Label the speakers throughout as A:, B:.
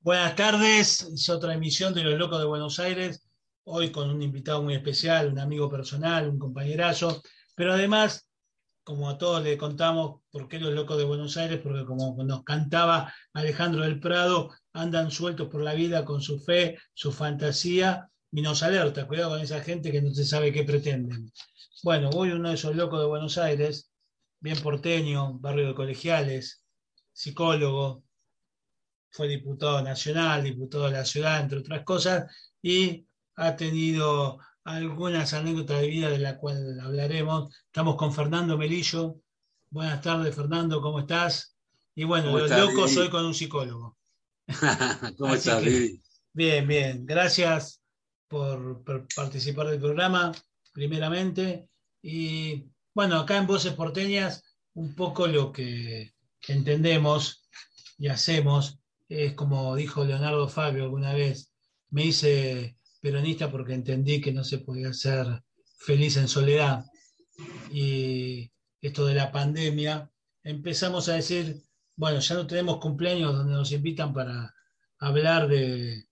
A: Buenas tardes, es otra emisión de Los Locos de Buenos Aires, hoy con un invitado muy especial, un amigo personal, un compañerazo, pero además, como a todos le contamos, ¿por qué Los Locos de Buenos Aires? Porque como nos cantaba Alejandro del Prado, andan sueltos por la vida con su fe, su fantasía, y nos alerta, cuidado con esa gente que no se sabe qué pretenden. Bueno, hoy uno de esos locos de Buenos Aires, bien porteño, barrio de colegiales, psicólogo, fue diputado nacional, diputado de la ciudad, entre otras cosas, y ha tenido algunas anécdotas de vida de la cual hablaremos. Estamos con Fernando Melillo. Buenas tardes, Fernando, ¿cómo estás? Y bueno, los locos soy con un psicólogo.
B: ¿Cómo estás,
A: Bien, bien. Gracias por, participar del programa, primeramente. Y bueno, acá en Voces Porteñas, un poco lo que entendemos y hacemos es como dijo Leonardo Fabio alguna vez, me hice peronista porque entendí que no se podía ser feliz en soledad. Y esto de la pandemia, empezamos a decir, bueno, ya no tenemos cumpleaños donde nos invitan para hablar de,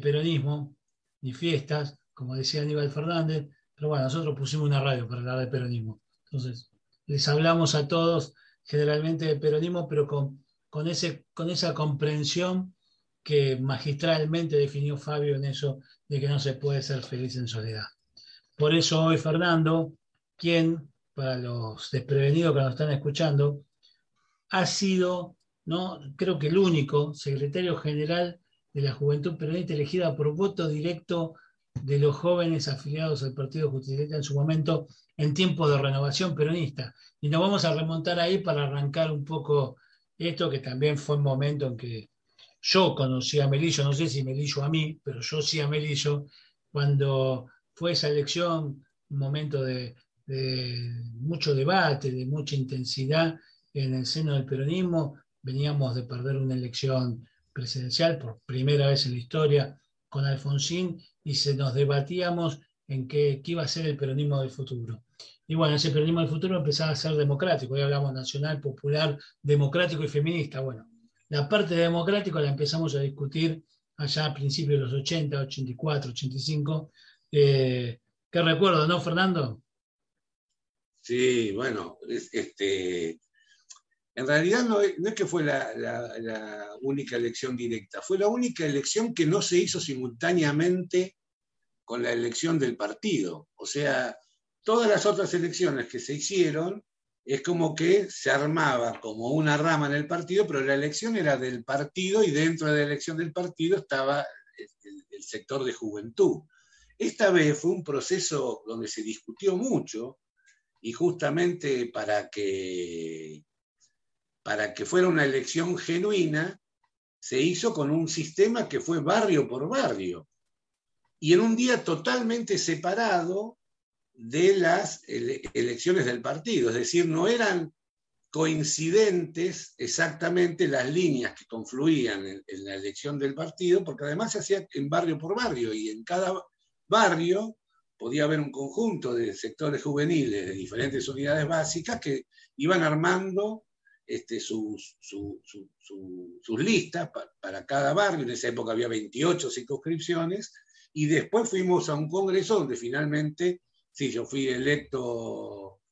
A: peronismo, ni fiestas, como decía Aníbal Fernández, pero bueno, nosotros pusimos una radio para hablar de peronismo. Entonces, les hablamos a todos generalmente de peronismo, pero con con, ese, con esa comprensión que magistralmente definió Fabio en eso de que no se puede ser feliz en soledad. Por eso hoy Fernando, quien, para los desprevenidos que nos están escuchando, ha sido, ¿no? creo que el único secretario general de la Juventud Peronista elegida por voto directo de los jóvenes afiliados al Partido Justicialista en su momento en tiempo de renovación peronista. Y nos vamos a remontar ahí para arrancar un poco esto que también fue un momento en que yo conocí a Melillo, no sé si Melillo a mí, pero yo sí a Melillo, cuando fue esa elección, un momento de, mucho debate, de mucha intensidad en el seno del peronismo, veníamos de perder una elección presidencial por primera vez en la historia con Alfonsín y se nos debatíamos en qué, qué iba a ser el peronismo del futuro. Y bueno, ese peronismo del futuro empezaba a ser democrático. Hoy hablamos nacional, popular, democrático y feminista. Bueno, la parte de democrático la empezamos a discutir allá a principios de los 80, 84, 85. ¿Qué recuerdo, no, Fernando?
B: Sí, bueno, este, en realidad no es, que fue la, única elección directa, fue la única elección que no se hizo simultáneamente con la elección del partido. O sea, todas las otras elecciones que se hicieron es como que se armaba como una rama en el partido, pero la elección era del partido y dentro de la elección del partido estaba el, sector de juventud. Esta vez fue un proceso donde se discutió mucho y justamente para que, para que fuera una elección genuina, se hizo con un sistema que fue barrio por barrio y en un día totalmente separado de las elecciones del partido, es decir, no eran coincidentes exactamente las líneas que confluían en, la elección del partido, porque además se hacía en barrio por barrio y en cada barrio podía haber un conjunto de sectores juveniles de diferentes unidades básicas que iban armando este, sus, sus listas para cada barrio. En esa época había 28 circunscripciones y después fuimos a un congreso donde finalmente Sí, yo fui electo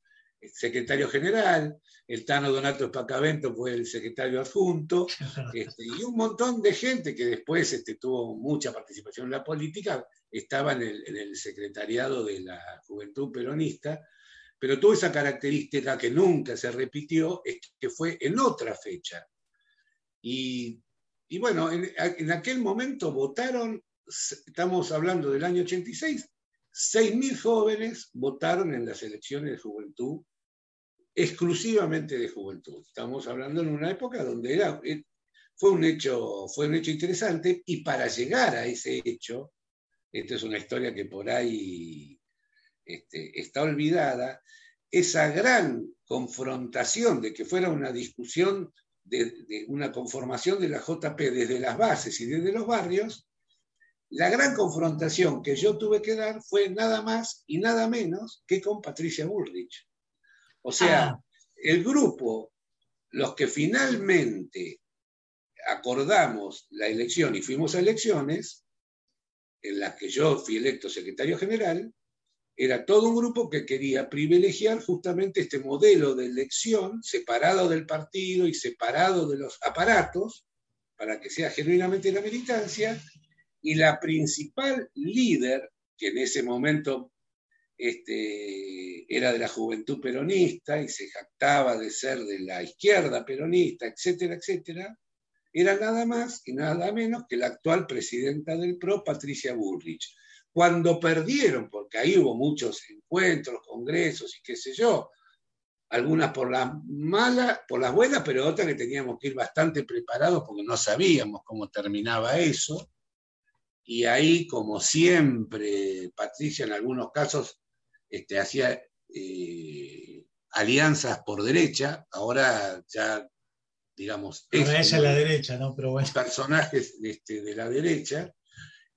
B: secretario general, el Tano Donato Espacavento fue el secretario adjunto, este, y un montón de gente que después este, tuvo mucha participación en la política, estaba en el, secretariado de la Juventud Peronista, pero toda esa característica que nunca se repitió es que fue en otra fecha. Y, bueno, en, en aquel momento votaron, estamos hablando del año 86, 6.000 jóvenes votaron en las elecciones de juventud, exclusivamente de juventud. Estamos hablando en una época donde era, eh, fue, un hecho, fue un hecho interesante y para llegar a ese hecho, esta es una historia que por ahí este, está olvidada, esa gran confrontación de que fuera una discusión de, de, una conformación de la JP desde las bases y desde los barrios, la gran confrontación que yo tuve que dar fue nada más y nada menos que con Patricia Bullrich. O sea, ah. el grupo, los que finalmente acordamos la elección y fuimos a elecciones, en las que yo fui electo secretario general, era todo un grupo que quería privilegiar justamente este modelo de elección separado del partido y separado de los aparatos, para que sea genuinamente la militancia, y la principal líder, que en ese momento este, era de la juventud peronista y se jactaba de ser de la izquierda peronista, etcétera, etcétera, era nada más y nada menos que la actual presidenta del PRO, Patricia Bullrich. Cuando perdieron, porque ahí hubo muchos encuentros, congresos y qué sé yo, algunas por las malas, por las buenas, pero otras que teníamos que ir bastante preparados porque no sabíamos cómo terminaba eso. Y ahí, como siempre, Patricia en algunos casos este, hacía eh, alianzas por derecha, ahora ya, digamos...
A: es la derecha, ¿no? Pero bueno.
B: Personajes este, de la derecha.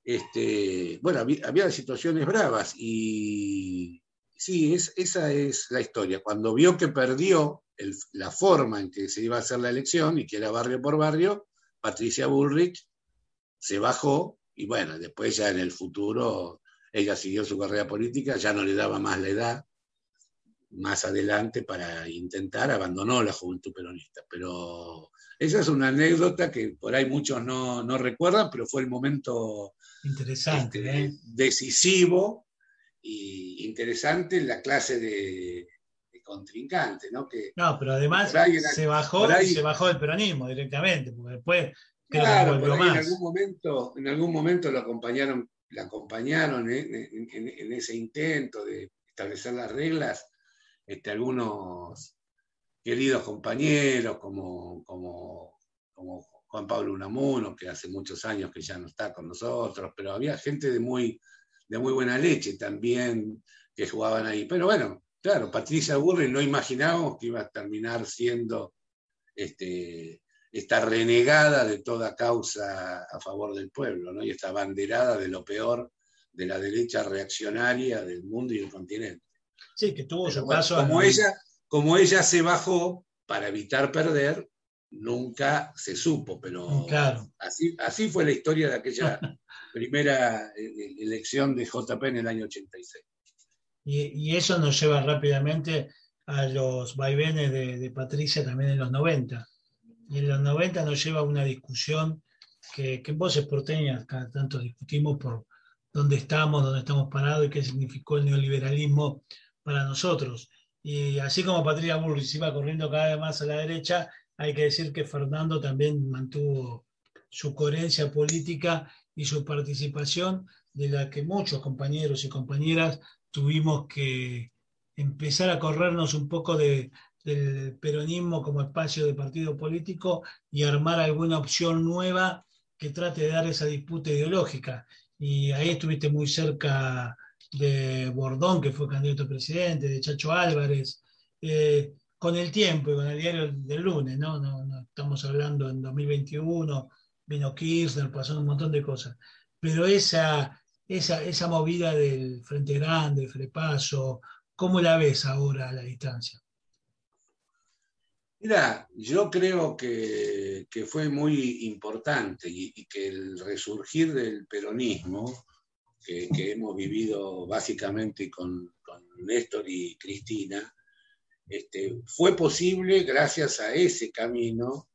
B: Este, bueno, había, situaciones bravas y sí, es, esa es la historia. Cuando vio que perdió la forma en que se iba a hacer la elección y que era barrio por barrio, Patricia Bullrich se bajó y bueno, después ya en el futuro ella siguió su carrera política, ya no le daba más la edad, más adelante para intentar, abandonó la juventud peronista. Pero esa es una anécdota que por ahí muchos no, recuerdan, pero fue el momento
A: interesante, este,
B: ¿eh? decisivo y interesante en la clase de, contrincante, ¿no? Que,
A: no, pero además se bajó se bajó del peronismo directamente, porque después
B: claro, en algún momento, en algún momento lo acompañaron la acompañaron en, ese intento de establecer las reglas este, algunos queridos compañeros como, como, como, Juan Pablo Unamuno, que hace muchos años que ya no está con nosotros, pero había gente de muy, de muy buena leche también que jugaban ahí. Pero bueno, claro, Patricia Burri no imaginábamos que iba a terminar siendo este, esta renegada de toda causa a favor del pueblo, ¿no? y esta banderada de lo peor de la derecha reaccionaria del mundo y del continente.
A: Sí, que tuvo su paso.
B: Como, ella, como ella se bajó para evitar perder, nunca se supo, pero
A: mm, claro.
B: así, así fue la historia de aquella primera eh, eh, elección de JP en el año 86.
A: Y, eso nos lleva rápidamente a los vaivenes de, de Patricia también en los 90 y en los 90 nos lleva a una discusión que, que en Voces Porteñas cada tanto discutimos por dónde estamos, dónde estamos parados y qué significó el neoliberalismo para nosotros. Y así como Patricia Bullrich iba corriendo cada vez más a la derecha, hay que decir que Fernando también mantuvo su coherencia política y su participación, de la que muchos compañeros y compañeras tuvimos que empezar a corrernos un poco de, del peronismo como espacio de partido político y armar alguna opción nueva que trate de dar esa disputa ideológica. Y ahí estuviste muy cerca de Bordón, que fue candidato a presidente, de Chacho Álvarez, eh, con el tiempo y con el diario del lunes, ¿no? No, estamos hablando en 2021, vino Kirchner, pasó un montón de cosas. Pero esa, esa, esa movida del Frente Grande, Frepaso, ¿cómo la ves ahora a la distancia?
B: Mira, yo creo que, fue muy importante y, que el resurgir del peronismo, que, hemos vivido básicamente con, Néstor y Cristina, este, fue posible gracias a ese camino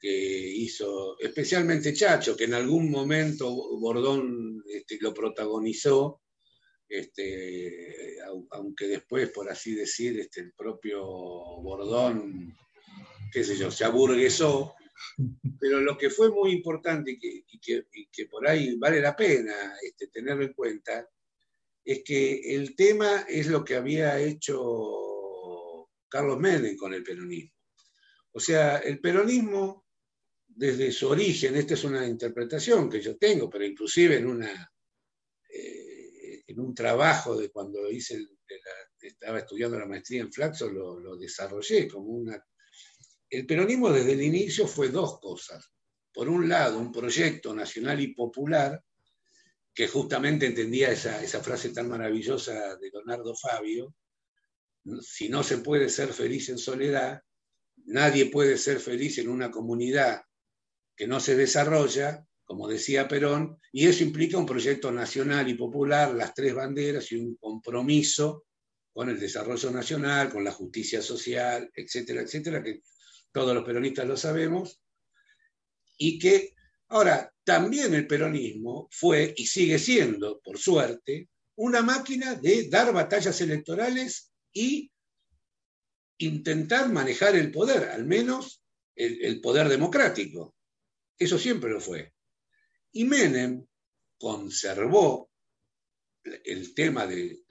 B: que hizo especialmente Chacho, que en algún momento Bordón este, lo protagonizó, este, aunque después, por así decir, este, el propio Bordón qué sé yo, se aburguesó, pero lo que fue muy importante y que, por ahí vale la pena este, tenerlo en cuenta, es que el tema es lo que había hecho Carlos Menem con el peronismo. O sea, el peronismo, desde su origen, esta es una interpretación que yo tengo, pero inclusive en, una, eh, en un trabajo de cuando hice estaba estudiando la maestría en Flaxo, lo desarrollé como una el peronismo desde el inicio fue dos cosas. Por un lado, un proyecto nacional y popular que justamente entendía esa, frase tan maravillosa de Leonardo Fabio, si no se puede ser feliz en soledad, nadie puede ser feliz en una comunidad que no se desarrolla, como decía Perón, y eso implica un proyecto nacional y popular, las tres banderas y un compromiso con el desarrollo nacional, con la justicia social, etcétera, etcétera, que todos los peronistas lo sabemos, y que ahora también el peronismo fue y sigue siendo, por suerte, una máquina de dar batallas electorales y intentar manejar el poder, al menos el, poder democrático. Eso siempre lo fue. Y Menem conservó el tema de,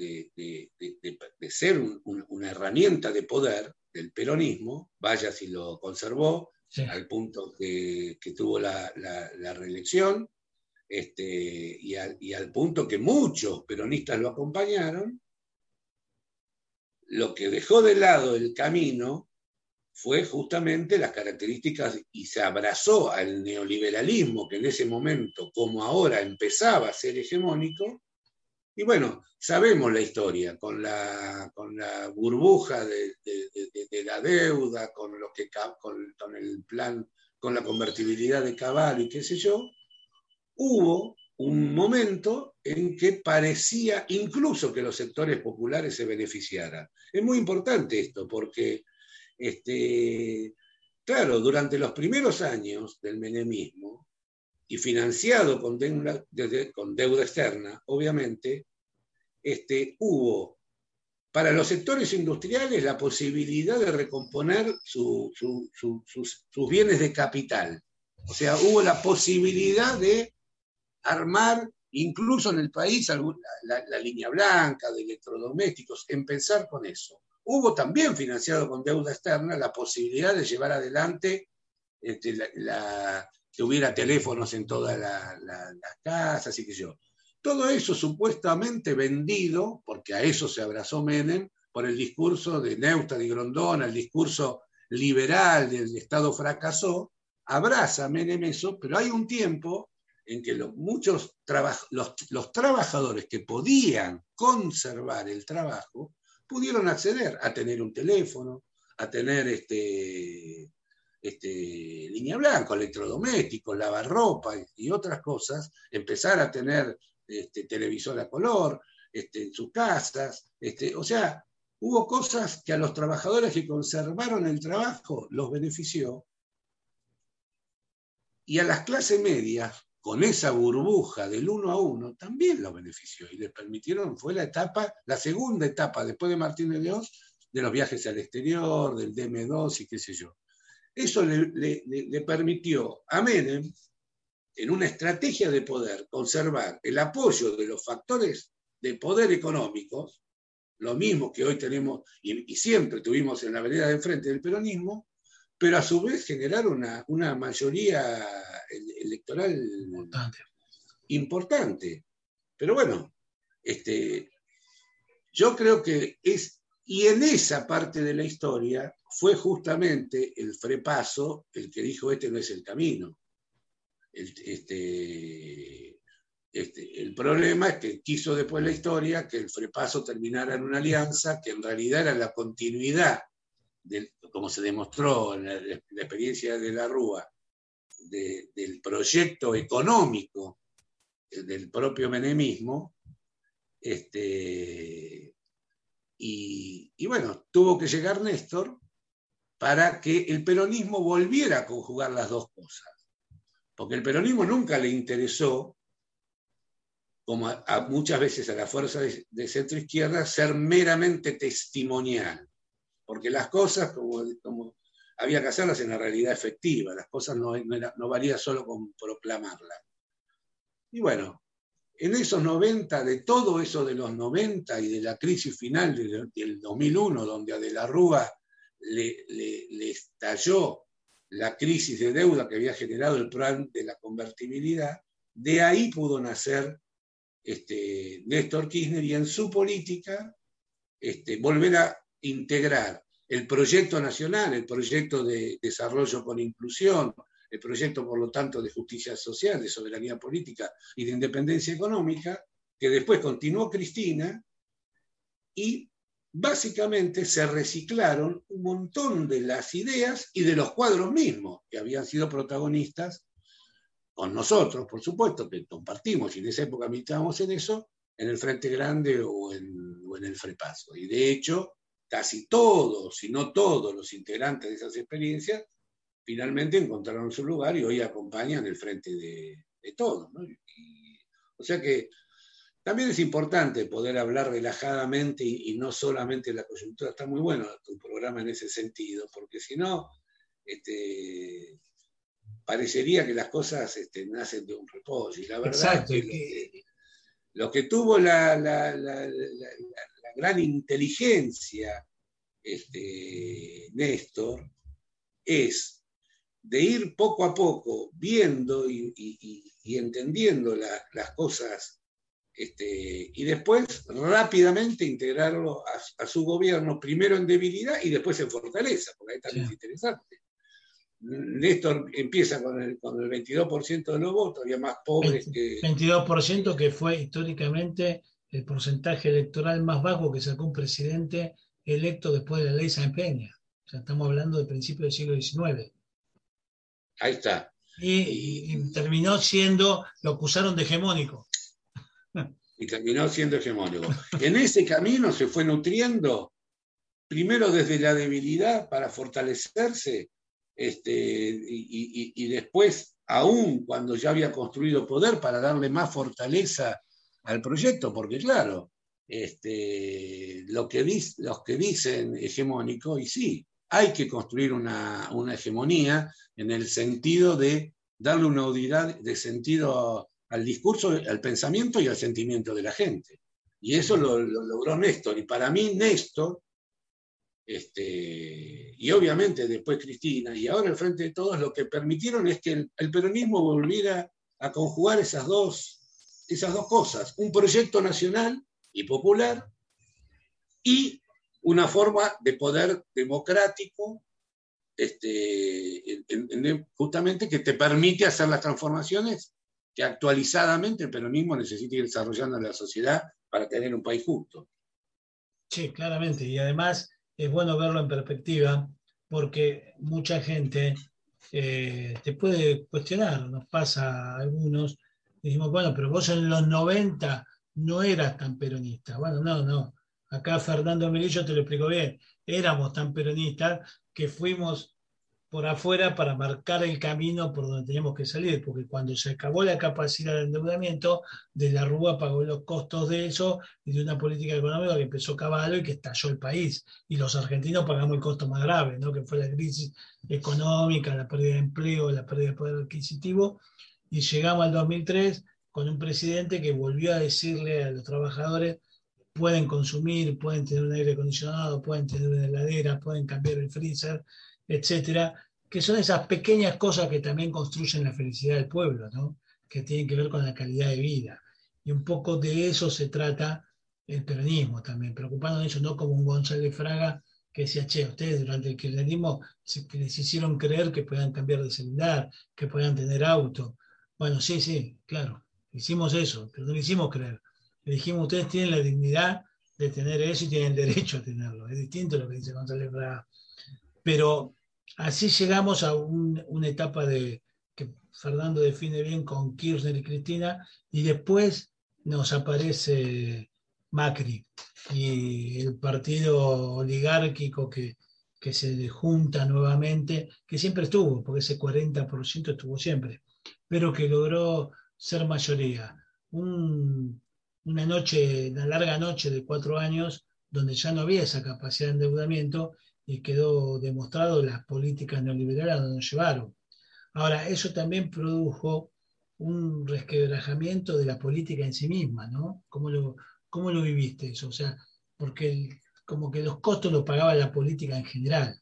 B: ser una herramienta de poder del peronismo, vaya si lo conservó, al punto que, tuvo la, reelección, este, y, y, al, punto que muchos peronistas lo acompañaron, lo que dejó de lado el camino fue justamente las características y se abrazó al neoliberalismo que en ese momento, como ahora, empezaba a ser hegemónico. Y bueno, sabemos la historia, con la, con la burbuja de, la deuda, con, lo que, con, el plan, con la convertibilidad de Cabal y qué sé yo, hubo un momento en que parecía incluso que los sectores populares se beneficiaran. Es muy importante esto porque, este, claro, durante los primeros años del menemismo y financiado con deuda, externa, obviamente, este, hubo para los sectores industriales la posibilidad de recomponer sus, bienes de capital. O sea, hubo la posibilidad de armar incluso en el país la, línea blanca de electrodomésticos, empezar con eso. Hubo también financiado con deuda externa la posibilidad de llevar adelante este, que hubiera teléfonos en todas las casas y que yo. Todo eso supuestamente vendido, porque a eso se abrazó Menem, por el discurso de Neustadt y Grondona, el discurso liberal del Estado fracasó, abraza Menem eso, pero hay un tiempo en que los, muchos los, trabajadores que podían conservar el trabajo pudieron acceder a tener un teléfono, a tener este, este, línea blanca, electrodomésticos, lavarropa y, otras cosas, empezar a tener este, televisor a color este, en sus casas. Este, o sea, hubo cosas que a los trabajadores que conservaron el trabajo los benefició y a las clases medias con esa burbuja del uno a uno, también lo benefició y les permitieron, fue la etapa, la segunda etapa después de Martínez de Dios, de los viajes al exterior, del DM2 y qué sé yo. Eso le, permitió a Menem, en una estrategia de poder, conservar el apoyo de los factores de poder económicos, lo mismo que hoy tenemos y, y siempre tuvimos en la vereda de enfrente del peronismo, pero a su vez generar una, mayoría electoral importante. Pero bueno, este, yo creo que es, y en esa parte de la historia fue justamente el frepaso el que dijo este no es el camino. El, este, este, el problema es que quiso después la historia que el frepaso terminara en una alianza que en realidad era la continuidad como se demostró en la, experiencia de la Rúa, del proyecto económico del propio menemismo, este, y, bueno, tuvo que llegar Néstor para que el peronismo volviera a conjugar las dos cosas. Porque el peronismo nunca le interesó, como muchas veces a la fuerza de, centro izquierda, ser meramente testimonial porque las cosas, como, había que hacerlas en la realidad efectiva, las cosas no, valía solo con proclamarlas. Y bueno, en esos 90, de todo eso de los 90 y de la crisis final del, 2001, donde a De la Rúa le, estalló la crisis de deuda que había generado el plan de la convertibilidad, de ahí pudo nacer este, Néstor Kirchner y en su política este, volver a integrar el proyecto nacional, el proyecto de desarrollo con inclusión, el proyecto, por lo tanto, de justicia social, de soberanía política y de independencia económica, que después continuó Cristina, y básicamente se reciclaron un montón de las ideas y de los cuadros mismos que habían sido protagonistas con nosotros, por supuesto, que compartimos y en esa época militábamos en eso, en el Frente Grande o en, el Frepaso. Y de hecho, casi todos, si no todos los integrantes de esas experiencias, finalmente encontraron su lugar y hoy acompañan el frente de, todos. o sea que también es importante poder hablar relajadamente y, no solamente la coyuntura. Está muy bueno tu programa en ese sentido, porque si no, este, parecería que las cosas este, nacen de un reposo. Y la verdad es que, lo que, tuvo la, gran inteligencia este, Néstor es de ir poco a poco viendo y, entendiendo las cosas este, y después rápidamente integrarlo a, su gobierno, primero en debilidad y después en fortaleza, porque ahí también es interesante. Néstor empieza con el, con el 22% de los votos, había más pobres que...
A: 22% que fue históricamente el porcentaje electoral más bajo que sacó un presidente electo después de la ley San Peña. O sea, estamos hablando de principios del siglo XIX.
B: Ahí está.
A: Y, terminó siendo, lo acusaron de hegemónico.
B: Y terminó siendo hegemónico. En ese camino se fue nutriendo, primero desde la debilidad para fortalecerse, este, y, después, aún cuando ya había construido poder, para darle más fortaleza al proyecto, porque claro, este, lo que los que dicen hegemónico, y sí, hay que construir una, hegemonía en el sentido de darle una unidad de sentido al discurso, al pensamiento y al sentimiento de la gente. Y eso lo, logró Néstor. Y para mí, Néstor, este, y obviamente después Cristina, y ahora el Frente de Todos, lo que permitieron es que el, peronismo volviera a conjugar esas dos, esas dos cosas, un proyecto nacional y popular y una forma de poder democrático, este, justamente que te permite hacer las transformaciones que actualizadamente el peronismo necesita ir desarrollando la sociedad para tener un país justo.
A: Sí, claramente. Y además es bueno verlo en perspectiva porque mucha gente eh, te puede cuestionar, nos pasa a algunos, decimos, bueno, pero vos en los 90 no eras tan peronista. Bueno, no, no. Acá Fernando Melillo te lo explico bien. Éramos tan peronistas que fuimos por afuera para marcar el camino por donde teníamos que salir, porque cuando se acabó la capacidad de endeudamiento, de la Rúa pagó los costos de eso y de una política económica que empezó Caballo y que estalló el país. Y los argentinos pagamos el costo más grave, ¿no? que fue la crisis económica, la pérdida de empleo, la pérdida de poder adquisitivo. Y llegamos al 2003 con un presidente que volvió a decirle a los trabajadores, pueden consumir, pueden tener un aire acondicionado, pueden tener una heladera, pueden cambiar el freezer, etcétera, que son esas pequeñas cosas que también construyen la felicidad del pueblo, ¿no? que tienen que ver con la calidad de vida. Y un poco de eso se trata el peronismo también, preocupando de eso, no como un González Fraga que decía, che, ustedes durante el kirchnerismo les hicieron creer que puedan cambiar de celular, que puedan tener auto. Bueno, sí, sí, claro, Hicimos eso, pero no lo hicimos creer. Le dijimos, ustedes tienen la dignidad de tener eso y tienen derecho a tenerlo. Es distinto a lo que dice González Braga. Pero así llegamos a una etapa de que Fernando define bien con Kirchner y Cristina, y después nos aparece Macri y el partido oligárquico que, que se junta nuevamente, que siempre estuvo, porque ese 40% estuvo siempre, pero que logró ser mayoría. una noche, una larga noche de cuatro años, donde ya no había esa capacidad de endeudamiento y quedó demostrado las políticas neoliberales donde nos llevaron. Ahora, eso también produjo un resquebrajamiento de la política en sí misma, ¿no? ¿Cómo lo, cómo lo viviste eso? O sea, porque como que los costos los pagaba la política en general.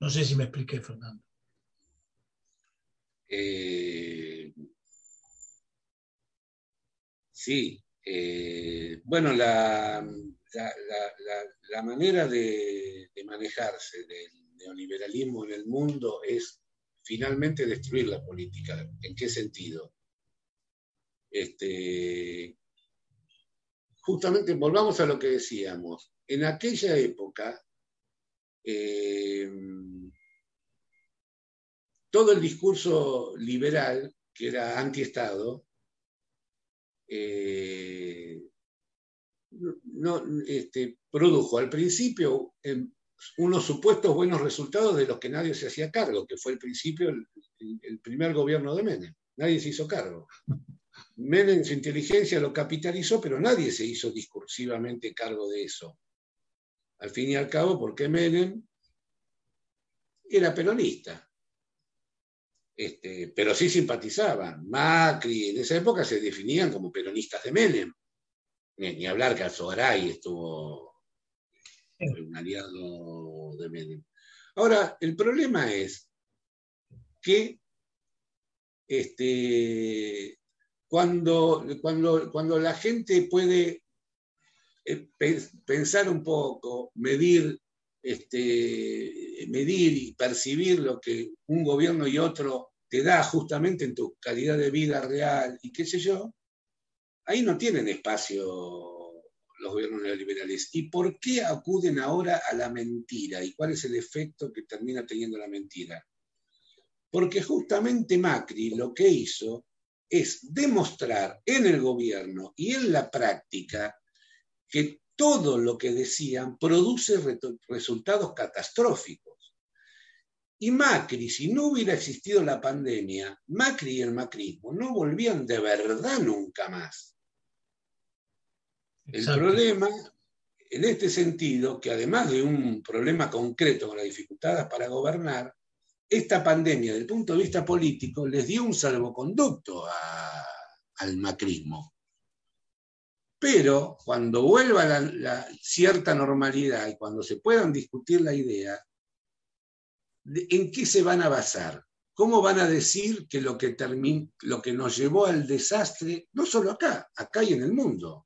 A: No sé si me expliqué, Fernando.
B: Eh, sí, eh, bueno, la, la, manera de, manejarse del neoliberalismo en el mundo es finalmente destruir la política. ¿En qué sentido? Este, justamente volvamos a lo que decíamos. En aquella época, eh, todo el discurso liberal, que era anti-Estado, eh, no, este, produjo al principio em, unos supuestos buenos resultados de los que nadie se hacía cargo, que fue el principio, el, primer gobierno de Menem. Nadie se hizo cargo. Menem su inteligencia lo capitalizó, pero nadie se hizo discursivamente cargo de eso. Al fin y al cabo, porque Menem era peronista. Este, pero sí simpatizaban. Macri en esa época se definían como peronistas de Menem. Ni, hablar que Alzogaray estuvo un aliado de Menem. Ahora, el problema es que este, cuando, cuando, cuando la gente puede eh, pensar un poco, medir este, medir y percibir lo que un gobierno y otro te da justamente en tu calidad de vida real y qué sé yo, ahí no tienen espacio los gobiernos neoliberales. ¿Y por qué acuden ahora a la mentira? ¿Y cuál es el efecto que termina teniendo la mentira? Porque justamente Macri lo que hizo es demostrar en el gobierno y en la práctica que todo lo que decían produce resultados catastróficos. Y Macri, si no hubiera existido la pandemia, Macri y el macrismo no volvían de verdad nunca más. El problema, en este sentido, que además de un problema concreto con las dificultades para gobernar, esta pandemia, desde el punto de vista político, les dio un salvoconducto al macrismo. Pero cuando vuelva la, cierta normalidad y cuando se puedan discutir la idea, ¿en qué se van a basar? ¿Cómo van a decir que lo que, lo que nos llevó al desastre, no solo acá, acá y en el mundo?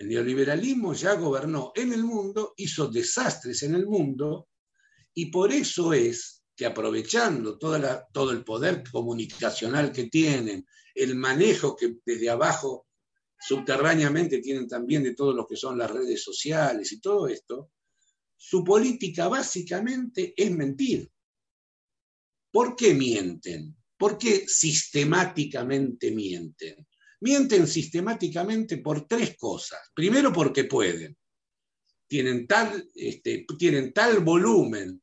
B: El neoliberalismo ya gobernó en el mundo, hizo desastres en el mundo, y por eso es que aprovechando todo el poder comunicacional que tienen, el manejo que desde abajo subterráneamente tienen también de todo lo que son las redes sociales y todo esto, su política básicamente es mentir. ¿Por qué mienten? ¿Por qué sistemáticamente mienten? Mienten sistemáticamente por tres cosas. Primero porque pueden. Tienen tal, este, tienen tal volumen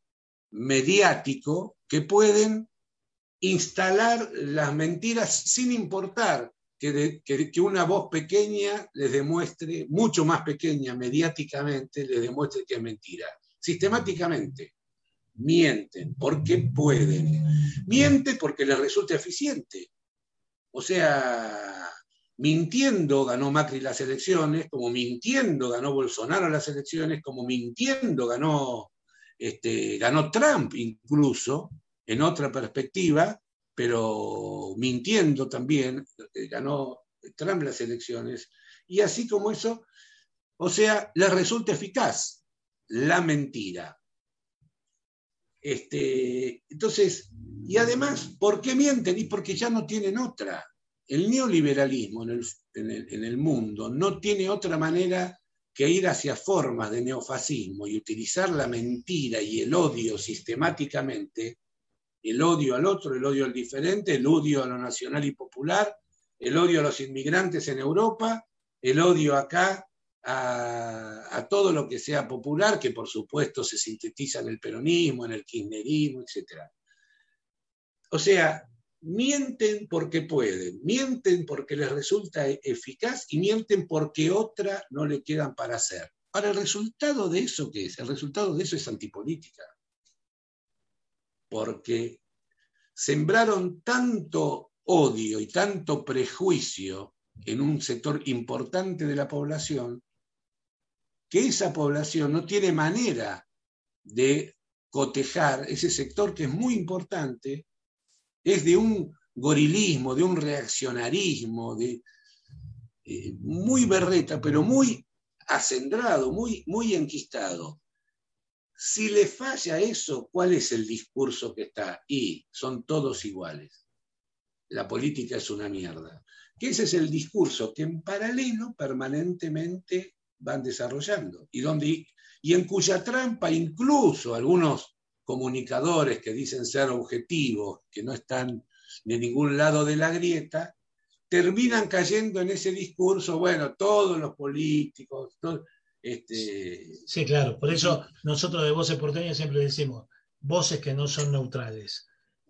B: mediático que pueden instalar las mentiras sin importar que, una voz pequeña les demuestre, mucho más pequeña mediáticamente, les demuestre que es mentira. Sistemáticamente. Mienten porque pueden. Mienten porque les resulta eficiente. O sea, mintiendo ganó Macri las elecciones, como mintiendo ganó Bolsonaro las elecciones, como mintiendo ganó, este, ganó Trump incluso, en otra perspectiva, pero mintiendo también, eh, ganó Trump las elecciones, y así como eso, o sea, le resulta eficaz la mentira. Este, entonces, y además, ¿por qué mienten? Y porque ya no tienen otra. El neoliberalismo en el, mundo no tiene otra manera que ir hacia formas de neofascismo y utilizar la mentira y el odio sistemáticamente el odio al otro, el odio al diferente, el odio a lo nacional y popular, el odio a los inmigrantes en Europa, el odio acá a, todo lo que sea popular, que por supuesto se sintetiza en el peronismo, en el kirchnerismo, etc. O sea, mienten porque pueden, mienten porque les resulta eficaz y mienten porque otra no le quedan para hacer. Ahora, ¿el resultado de eso qué es? El resultado de eso es antipolítica porque sembraron tanto odio y tanto prejuicio en un sector importante de la población, que esa población no tiene manera de cotejar ese sector que es muy importante, es de un gorilismo, de un reaccionarismo, de, eh, muy berreta, pero muy acendrado, muy, muy enquistado. Si le falla eso, ¿cuál es el discurso que está? Y son todos iguales. La política es una mierda. Que ese es el discurso que en paralelo permanentemente van desarrollando y, en cuya trampa incluso algunos comunicadores que dicen ser objetivos, que no están de ningún lado de la grieta, terminan cayendo en ese discurso, bueno, todos los políticos. este...
A: Sí, claro, por eso nosotros de Voces Porteñas siempre decimos, voces que no son neutrales.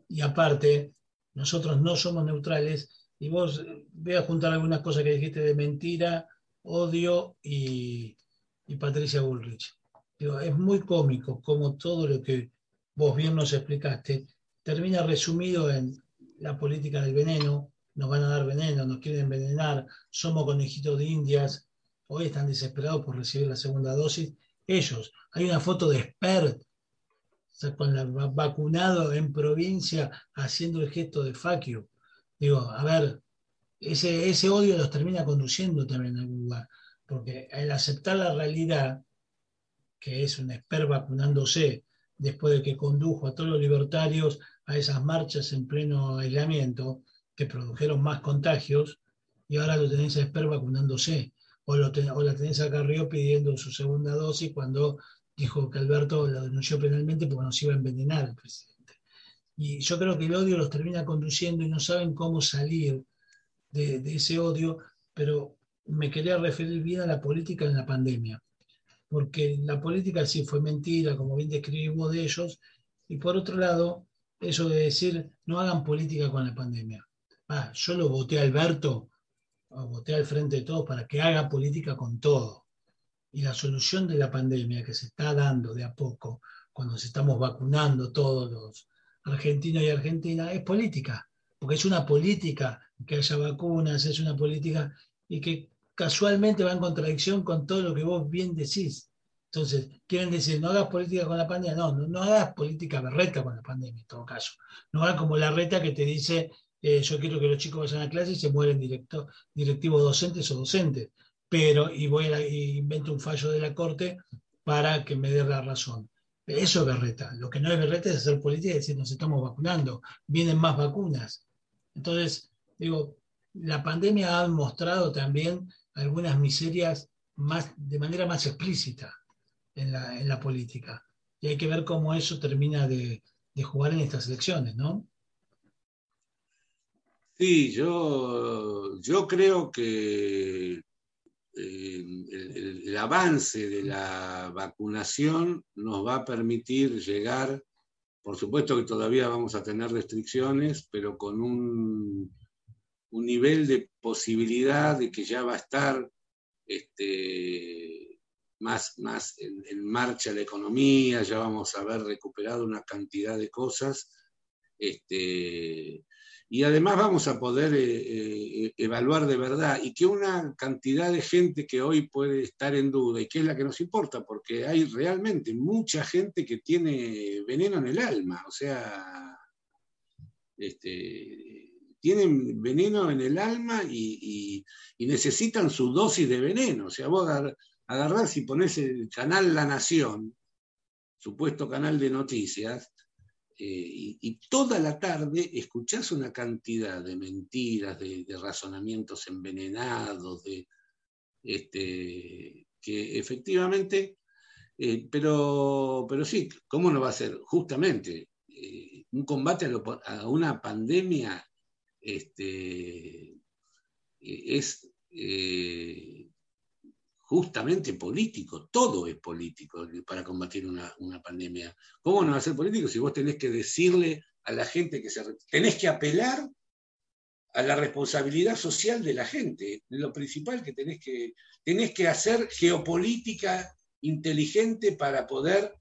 A: Y aparte, nosotros no somos neutrales, y vos voy a juntar algunas cosas que dijiste de mentira, odio y, y Patricia Bullrich. es muy cómico como todo lo que vos bien nos explicaste termina resumido en la política del veneno, nos van a dar veneno, nos quieren envenenar, somos conejitos de indias, hoy están desesperados por recibir la segunda dosis. Ellos, hay una foto de Spert, con la, vacunado en provincia haciendo el gesto de faquio. Digo, a ver, ese, ese odio los termina conduciendo también a algún lugar, porque al aceptar la realidad, que es un expert vacunándose, después de que condujo a todos los libertarios a esas marchas en pleno aislamiento, que produjeron más contagios y ahora lo tenés a Esper vacunándose. O, lo o la tenés a Carrió pidiendo su segunda dosis cuando dijo que Alberto lo denunció penalmente porque nos iba a envenenar el presidente. Y yo creo que el odio los termina conduciendo y no saben cómo salir de ese odio, pero me quería referir bien a la política en la pandemia, porque la política sí fue mentira, como bien describimos de ellos, y por otro lado, eso de decir, no hagan política con la pandemia ah, yo lo voté a Alberto, o voté al frente de todos para que haga política con todo. Y la solución de la pandemia que se está dando de a poco, cuando se estamos vacunando todos los argentinos y argentinas, es política, porque es una política que haya vacunas, es una política y que casualmente va en contradicción con todo lo que vos bien decís. Entonces, quieren decir, no hagas política con la pandemia, no, no, hagas política berreta con la pandemia en todo caso. No hagas como la reta que te dice, eh, yo quiero que los chicos vayan a clase y se mueren directo, directivos docentes o docentes, pero y voy a invento un fallo de la Corte para que me dé la razón. Eso es berreta. Lo que no es berreta es hacer política y decir nos estamos vacunando, vienen más vacunas. Entonces, digo, la pandemia ha mostrado también algunas miserias más, de manera más explícita en la, en la política. Y hay que ver cómo eso termina de, de jugar en estas elecciones, ¿no?
B: Sí, yo, yo creo que eh, el, avance de la vacunación nos va a permitir llegar, por supuesto que todavía vamos a tener restricciones, pero con un, un nivel de posibilidad de que ya va a estar este, más, más en, marcha la economía, ya vamos a haber recuperado una cantidad de cosas. Este, y además vamos a poder eh, eh, evaluar de verdad y que una cantidad de gente que hoy puede estar en duda y que es la que nos importa, porque hay realmente mucha gente que tiene veneno en el alma, o sea, este, tienen veneno en el alma y, necesitan su dosis de veneno, o sea, vos agarrás y pones el canal La Nación, supuesto canal de noticias, eh, y, toda la tarde escuchás una cantidad de mentiras, de, razonamientos envenenados, de, este, que efectivamente, eh, pero, pero sí, ¿cómo no va a ser? Justamente, eh, un combate a, una pandemia este, es justamente político, todo es político para combatir una, pandemia. ¿Cómo no va a ser político si vos tenés que decirle a la gente que se... tenés que apelar a la responsabilidad social de la gente, lo principal que tenés que, tenés que hacer geopolítica inteligente para poder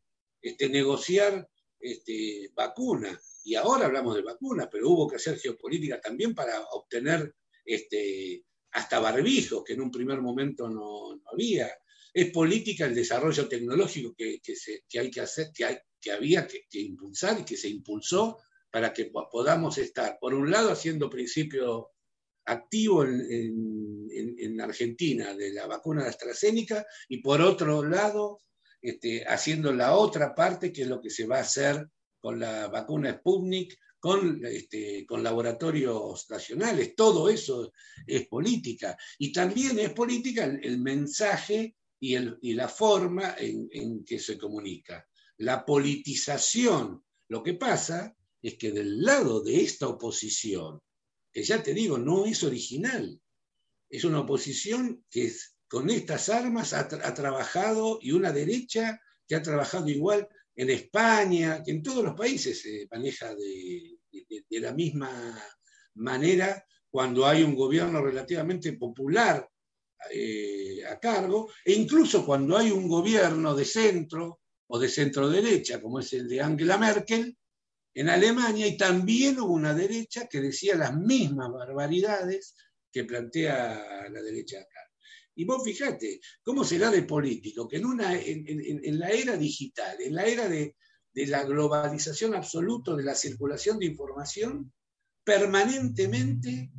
B: este, negociar este, vacunas. Y ahora hablamos de vacunas, pero hubo que hacer geopolítica también para obtener este, hasta barbijos, que en un primer momento no, había. Es política el desarrollo tecnológico que, hay que hacer, que, que había que, impulsar y que se impulsó para que podamos estar, por un lado, haciendo principio activo en, Argentina de la vacuna de AstraZeneca y por otro lado, este, haciendo la otra parte, que es lo que se va a hacer con la vacuna Sputnik con, este, con laboratorios nacionales. Todo eso es política. Y también es política el, mensaje y, el, y, la forma en, que se comunica. la politización. Lo que pasa es que del lado de esta oposición, que ya te digo, no es original, es una oposición que con estas armas ha, trabajado y una derecha que ha trabajado igual en España, que en todos los países se maneja de, la misma manera cuando hay un gobierno relativamente popular eh, a cargo, e incluso cuando hay un gobierno de centro o de centro derecha, como es el de Angela Merkel, en Alemania, y también hubo una derecha que decía las mismas barbaridades que plantea la derecha acá. Y vos fíjate, ¿cómo será de político que en, una, en, la era digital, en la era de, la globalización absoluta de la circulación de información, permanentemente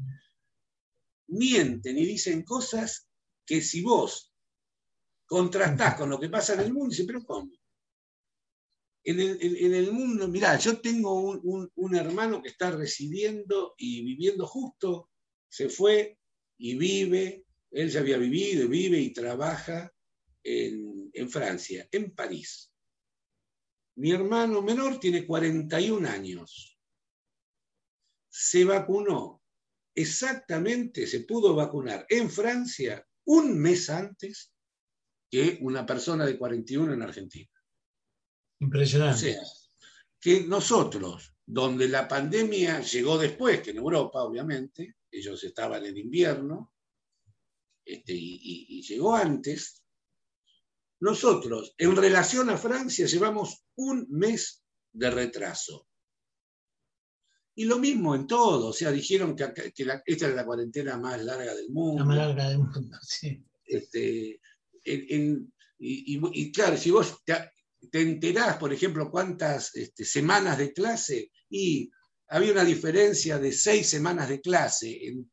B: mienten y dicen cosas que si vos contrastás con lo que pasa en el mundo, dices, pero ¿cómo? En el, mundo, mirá, yo tengo un, un, hermano que está residiendo y viviendo justo, se fue y vive él ya había vivido, vive y trabaja en, Francia, en París. Mi hermano menor tiene 41 años. Se vacunó exactamente, se pudo vacunar en Francia un mes antes que una persona de 41 en Argentina.
A: Impresionante.
B: O sea, que nosotros, donde la pandemia llegó después que en Europa, obviamente, ellos estaban en invierno, este, y, llegó antes, nosotros, en relación a Francia, llevamos un mes de retraso. Y lo mismo en todo, o sea, dijeron que, esta era la cuarentena más larga del mundo.
A: La más larga del mundo, sí.
B: Este, y, claro, si vos te, enterás, por ejemplo, cuántas este, semanas de clase, y había una diferencia de seis semanas de clase en,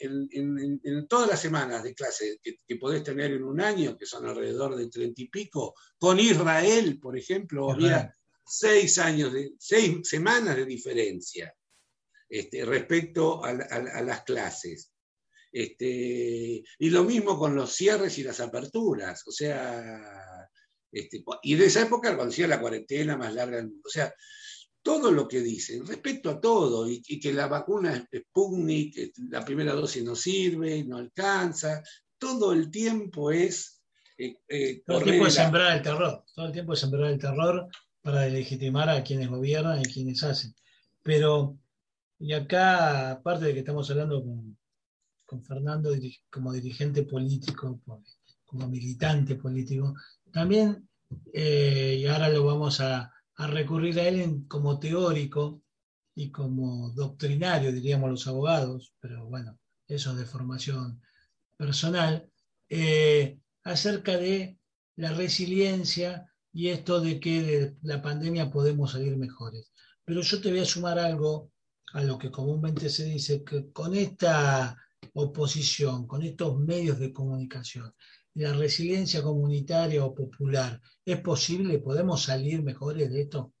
B: en, todas las semanas de clase que, podés tener en un año, que son alrededor de treinta y pico. Con Israel, por ejemplo, había seis, años de, seis semanas de diferencia este, respecto a, las clases. Este, y lo mismo con los cierres y las aperturas. O sea, este, y de esa época cuando hacía la cuarentena más larga del mundo. O sea, todo lo que dicen, respecto a todo, y, que la vacuna Sputnik, la primera dosis no sirve, no alcanza, todo el tiempo es...
A: Eh, eh, todo el tiempo es sembrar el terror, todo el tiempo es sembrar el terror para legitimar a quienes gobiernan y quienes hacen. Pero, y acá, aparte de que estamos hablando con, Fernando como dirigente político, como militante político, también, eh, y ahora lo vamos a, a recurrir a él como teórico y como doctrinario, diríamos los abogados, pero bueno, eso es de formación personal, eh, acerca de la resiliencia y esto de que de la pandemia podemos salir mejores. Pero yo te voy a sumar algo a lo que comúnmente se dice, que con esta oposición, con estos medios de comunicación, la resiliencia comunitaria o popular, ¿es posible? ¿Podemos salir mejores de esto?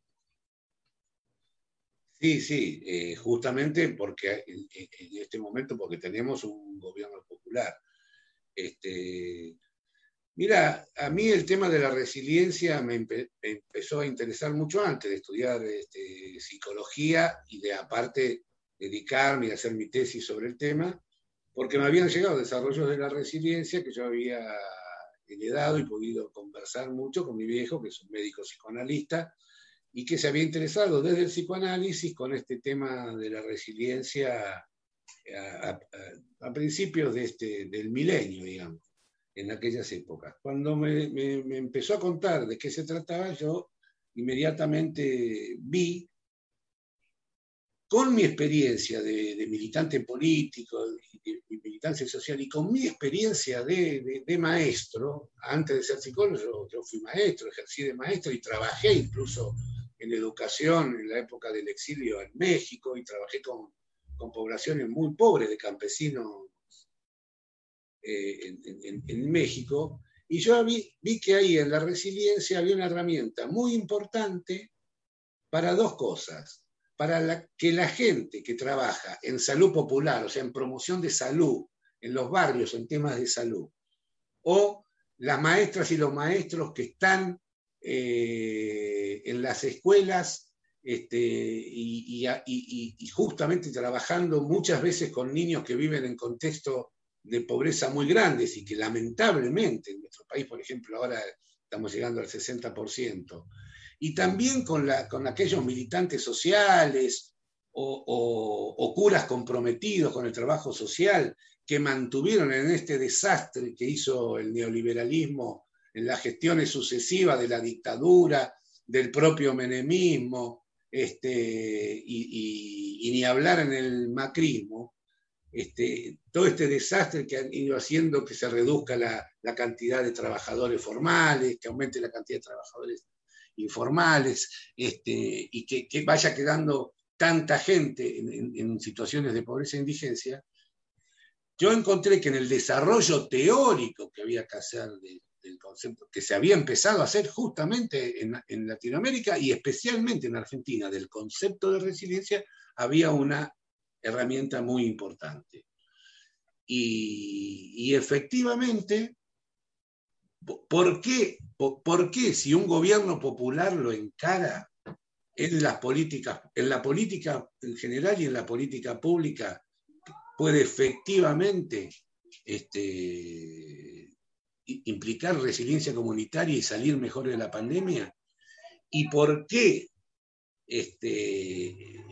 B: Sí, sí, eh, justamente porque en, este momento, porque tenemos un gobierno popular. Este, mira, a mí el tema de la resiliencia me, empezó a interesar mucho antes de estudiar este, psicología y de aparte dedicarme y hacer mi tesis sobre el tema porque me habían llegado desarrollos de la resiliencia que yo había heredado y podido conversar mucho con mi viejo, que es un médico psicoanalista, y que se había interesado desde el psicoanálisis con este tema de la resiliencia a, principios de este, del milenio, digamos, en aquellas épocas. Cuando me, me empezó a contar de qué se trataba, yo inmediatamente vi con mi experiencia de, militante político y de, militancia social y con mi experiencia de, maestro, antes de ser psicólogo, yo, fui maestro, ejercí de maestro y trabajé incluso en educación en la época del exilio en México y trabajé con, poblaciones muy pobres de campesinos eh, en, México. Y yo vi que ahí en la resiliencia había una herramienta muy importante para dos cosas para que la gente que trabaja en salud popular, o sea, en promoción de salud, en los barrios, en temas de salud, o las maestras y los maestros que están eh, en las escuelas este, y, justamente trabajando muchas veces con niños que viven en contextos de pobreza muy grandes y que lamentablemente en nuestro país, por ejemplo, ahora estamos llegando al 60%, y también con, la, con aquellos militantes sociales o, curas comprometidos con el trabajo social que mantuvieron en este desastre que hizo el neoliberalismo en las gestiones sucesivas de la dictadura, del propio menemismo, este, y, ni hablar en el macrismo, este, todo este desastre que han ido haciendo que se reduzca la, cantidad de trabajadores formales, que aumente la cantidad de trabajadores informales, este, y que, vaya quedando tanta gente en, situaciones de pobreza e indigencia, yo encontré que en el desarrollo teórico que había que hacer de, del concepto que se había empezado a hacer justamente en, Latinoamérica y especialmente en Argentina, del concepto de resiliencia, había una herramienta muy importante. Y, efectivamente, ¿por qué, ¿por qué si un gobierno popular lo encara en las políticas, en la política en general y en la política pública, puede efectivamente este, implicar resiliencia comunitaria y salir mejor de la pandemia? ¿Y por qué este,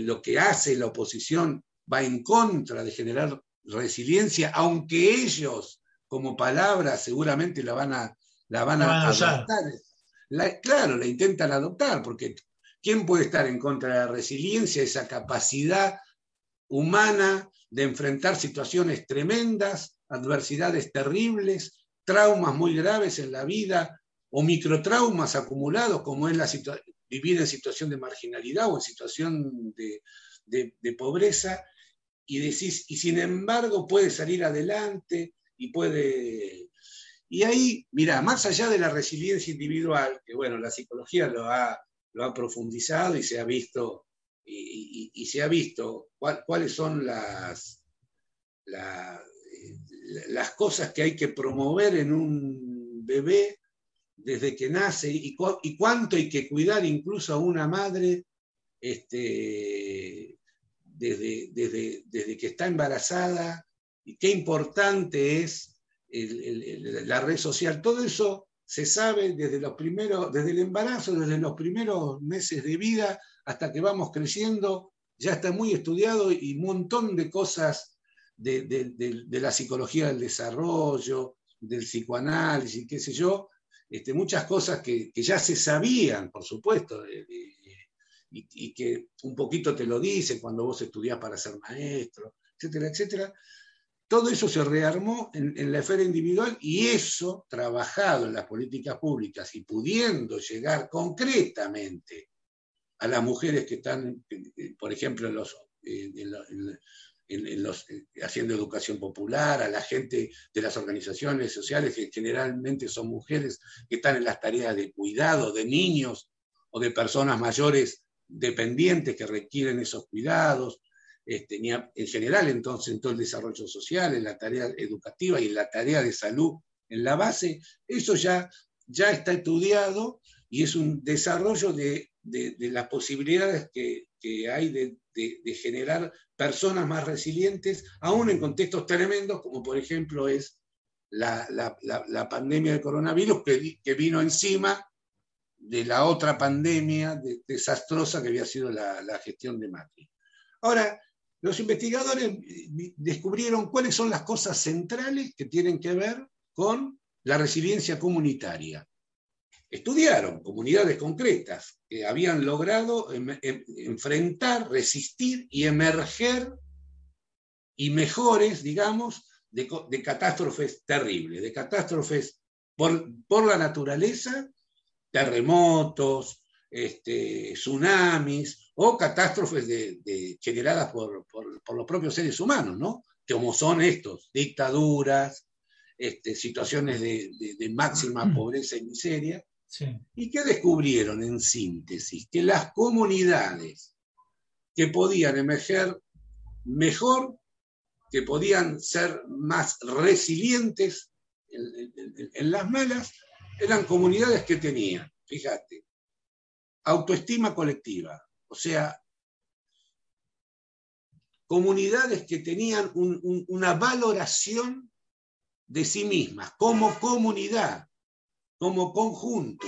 B: lo que hace la oposición va en contra de generar resiliencia, aunque ellos como palabra seguramente la van a, la van a, adoptar? claro, la intentan adoptar, porque ¿quién puede estar en contra de la resiliencia, esa capacidad humana de enfrentar situaciones tremendas adversidades terribles, traumas muy graves en la vida o microtraumas acumulados, como es la vivir en situación de marginalidad o en situación de, pobreza, y decís, y sin embargo puede salir adelante y puede... Y ahí, mira, más allá de la resiliencia individual, que bueno, la psicología lo ha, lo ha profundizado y se ha visto, y, se ha visto cuáles son las, las cosas que hay que promover en un bebé desde que nace y, cuánto hay que cuidar incluso a una madre este, desde, desde, que está embarazada y qué importante es la red social. Todo eso se sabe desde, los primeros, desde el embarazo, desde los primeros meses de vida hasta que vamos creciendo, ya está muy estudiado y un montón de cosas de, la psicología del desarrollo, del psicoanálisis, qué sé yo, este, muchas cosas que, ya se sabían, por supuesto, y, que un poquito te lo dice cuando vos estudiás para ser maestro, etcétera, etcétera. Todo eso se rearmó en, la esfera individual y eso, trabajado en las políticas públicas y pudiendo llegar concretamente a las mujeres que están, por ejemplo, en los, los, eh, haciendo educación popular, a la gente de las organizaciones sociales, que generalmente son mujeres que están en las tareas de cuidado de niños o de personas mayores dependientes que requieren esos cuidados, este, en general entonces en todo el desarrollo social, en la tarea educativa y en la tarea de salud en la base, eso ya, ya está estudiado y es un desarrollo de, las posibilidades que, que hay de, de, generar personas más resilientes, aún en contextos tremendos, como por ejemplo es la, pandemia del coronavirus, que, vino encima de la otra pandemia desastrosa que había sido la, gestión de Macri. Ahora, los investigadores descubrieron cuáles son las cosas centrales que tienen que ver con la resiliencia comunitaria. Estudiaron comunidades concretas que habían logrado em, em, enfrentar, resistir y emerger y mejores, digamos, de, catástrofes terribles, de catástrofes por, la naturaleza, terremotos, este, tsunamis o catástrofes generadas por, los propios seres humanos, ¿no? Como son estos, dictaduras, este, situaciones de máxima pobreza y miseria, ¿Y qué descubrieron en síntesis? Que las comunidades que podían emerger mejor, que podían ser más resilientes en, las malas, eran comunidades que tenían, fíjate, autoestima colectiva, o sea, comunidades que tenían una valoración de sí mismas, como comunidad, como conjunto,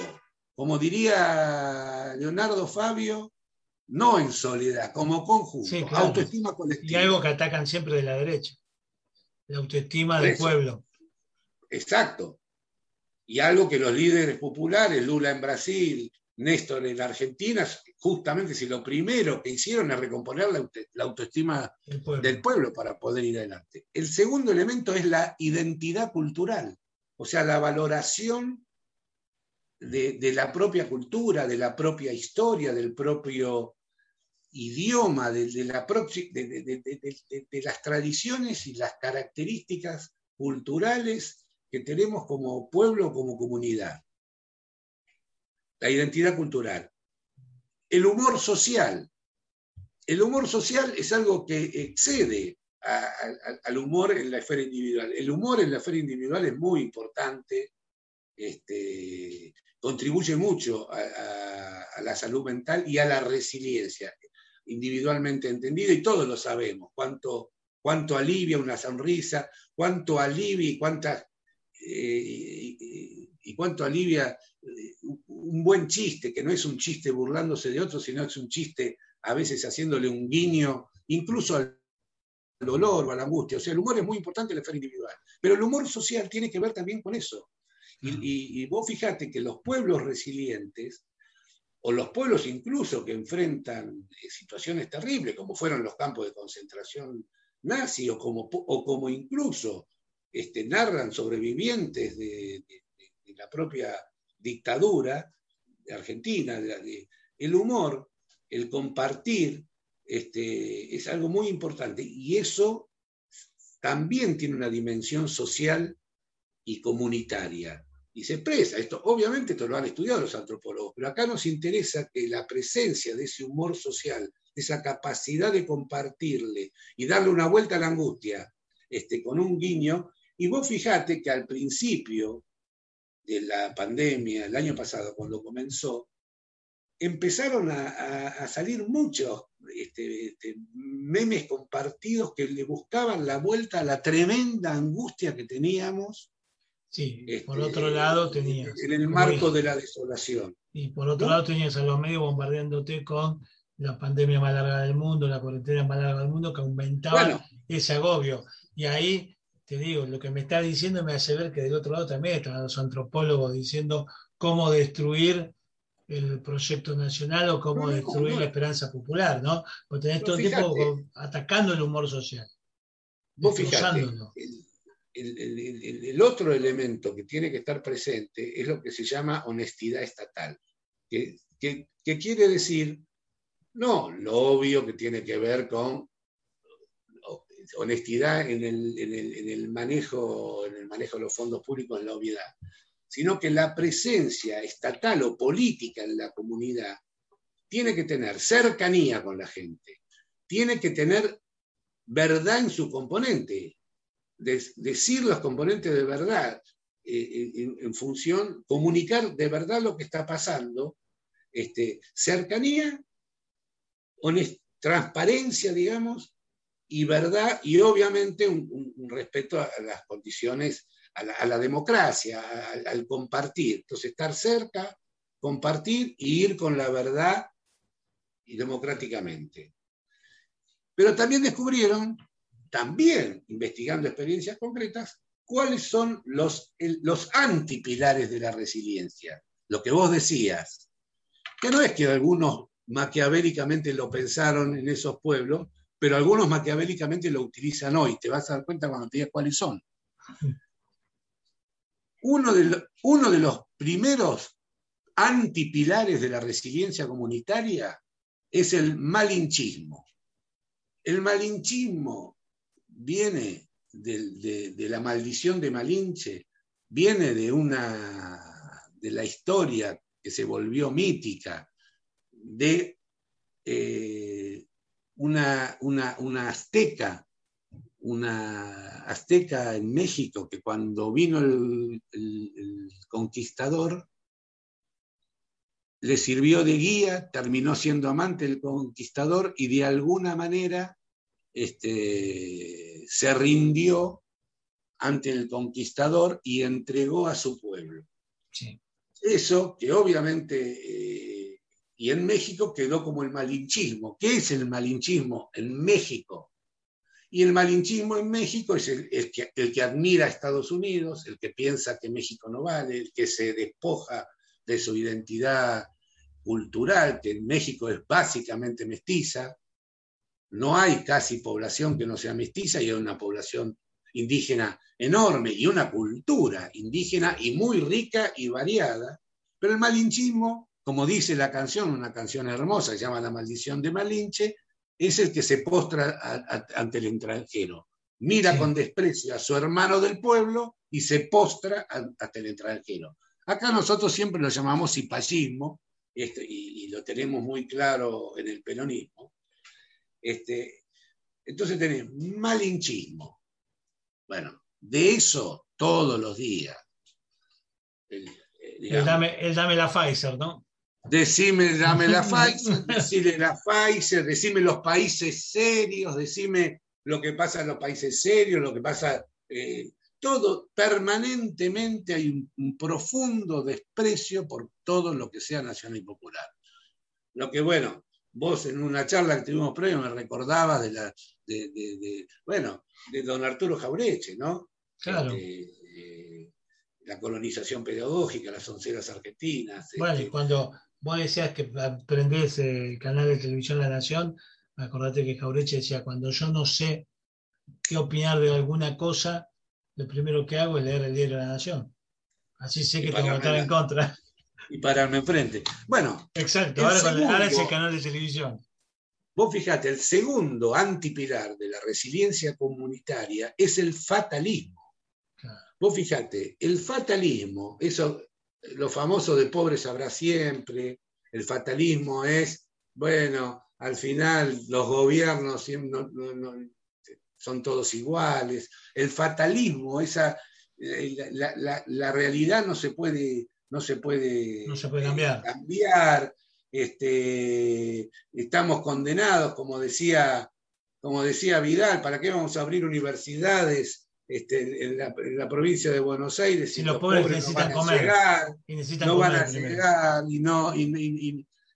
B: como diría Leonardo Fabio, no en soledad, como conjunto, autoestima colectiva.
A: Y algo que atacan siempre de la derecha, la autoestima del pueblo.
B: Exacto. Y algo que los líderes populares, Lula en Brasil, Néstor en Argentina, justamente si lo primero que hicieron es recomponer la, autoestima del pueblo para poder ir adelante. El segundo elemento es la identidad cultural, o sea, la valoración de, la propia cultura, de la propia historia, del propio idioma, de, la de, las tradiciones y las características culturales que tenemos como pueblo, como comunidad. La identidad cultural. El humor social. El humor social es algo que excede al humor en la esfera individual. El humor en la esfera individual es muy importante, este, contribuye mucho a, la salud mental y a la resiliencia, individualmente entendida, y todos lo sabemos, cuánto, cuánto alivia una sonrisa, cuánto alivia y, cuánta, eh, y, cuánto alivia eh, un buen chiste, que no es un chiste burlándose de otro, sino es un chiste a veces haciéndole un guiño, incluso al dolor o a la angustia. O sea, el humor es muy importante en la esfera individual, pero el humor social tiene que ver también con eso. Y, vos fijate que los pueblos resilientes, o los pueblos incluso que enfrentan eh, situaciones terribles, como fueron los campos de concentración nazi, o como, o como incluso este, narran sobrevivientes de, la propia dictadura Argentina, el humor, el compartir, este, es algo muy importante. Y eso también tiene una dimensión social y comunitaria. Y se expresa. Esto, obviamente esto lo han estudiado los antropólogos, pero acá nos interesa que la presencia de ese humor social, esa capacidad de compartirle y darle una vuelta a la angustia, este, con un guiño. Y vos fijate que al principio de la pandemia, el año pasado, cuando comenzó, empezaron a, salir muchos este, este, memes compartidos que le buscaban la vuelta a la tremenda angustia que teníamos
A: Sí, por este, otro lado tenías.
B: En el marco de la desolación.
A: Y por otro lado tenías a los medios bombardeándote con la pandemia más larga del mundo, la cuarentena más larga del mundo, que aumentaba ese agobio. Y ahí, te digo, lo que me está diciendo me hace ver que del otro lado también están los antropólogos diciendo cómo destruir el proyecto nacional o cómo destruir la esperanza popular, ¿no? Porque tenés todo el tiempo atacando el humor social.
B: Vos fijate, el, otro elemento que tiene que estar presente es lo que se llama honestidad estatal, que, quiere decir, no lo obvio que tiene que ver con honestidad en el, manejo, en el manejo de los fondos públicos en la obviedad, sino que la presencia estatal o política en la comunidad tiene que tener cercanía con la gente, tiene que tener verdad en su componente, decir los componentes de verdad eh, en, función, comunicar de verdad lo que está pasando, este, cercanía, transparencia, digamos, y verdad, y obviamente un, respeto a, las condiciones, a la, democracia, al, compartir. Entonces, estar cerca, compartir y ir con la verdad y democráticamente. Pero también descubrieron también investigando experiencias concretas, cuáles son los, los antipilares de la resiliencia. Lo que vos decías, que no es que algunos maquiavélicamente lo pensaron en esos pueblos, pero algunos maquiavélicamente lo utilizan hoy. Te vas a dar cuenta cuando te digas cuáles son. Uno de, los primeros antipilares de la resiliencia comunitaria es el malinchismo. El malinchismo viene de, la maldición de Malinche, viene de, una, de la historia que se volvió mítica, de eh, una, una, azteca, una azteca en México que cuando vino el, conquistador le sirvió de guía, terminó siendo amante del conquistador y de alguna manera este, se rindió ante el conquistador y entregó a su pueblo. Eso que obviamente, eh, y en México quedó como el malinchismo. ¿Qué es el malinchismo en México? Y el malinchismo en México es el, que, que, admira a Estados Unidos, el que piensa que México no vale, el que se despoja de su identidad cultural, que en México es básicamente mestiza. No hay casi población que no sea mestiza y hay una población indígena enorme y una cultura indígena y muy rica y variada. Pero el malinchismo, como dice la canción, una canción hermosa, se llama La maldición de Malinche, es el que se postra ante el extranjero. Mira con desprecio a su hermano del pueblo y se postra ante el extranjero. Acá nosotros siempre lo llamamos cipallismo, este, y, lo tenemos muy claro en el peronismo. Este, entonces tenés malinchismo. Bueno, de eso todos los días.
A: El, dame, dame la Pfizer, ¿no?
B: Decime, dame la Pfizer, decime la Pfizer, decime los países serios, decime lo que pasa en los países serios, lo que pasa, eh, todo, permanentemente hay un, profundo desprecio por todo lo que sea nacional y popular. Lo que, bueno, vos en una charla que tuvimos previo me recordabas de la, de, bueno, de don Arturo Jaureche, ¿no?
A: Claro.
B: Este, eh, la colonización pedagógica, las onceras argentinas.
A: Bueno,
B: este,
A: cuando vos decías que aprendés el canal de televisión La Nación, acordate que Jaureche decía, cuando yo no sé qué opinar de alguna cosa, lo primero que hago es leer el diario La Nación. Así sé que tengo que estar en contra.
B: Y pararme enfrente. Bueno.
A: Exacto, ahora, es el canal de televisión.
B: Vos fíjate, el segundo antipilar de la resiliencia comunitaria es el fatalismo. Vos fíjate, el fatalismo, eso lo famoso de pobre sabrá siempre, el fatalismo es, bueno, al final los gobiernos son todos iguales, el fatalismo, esa, eh, la, realidad no se puede, no se puede,
A: no se puede cambiar.
B: cambiar este, estamos condenados, como decía, como decía Vidal, ¿para qué vamos a abrir universidades este, en, la, provincia de Buenos Aires,
A: si, los, pobres, necesitan no comer,
B: no van a llegar y no,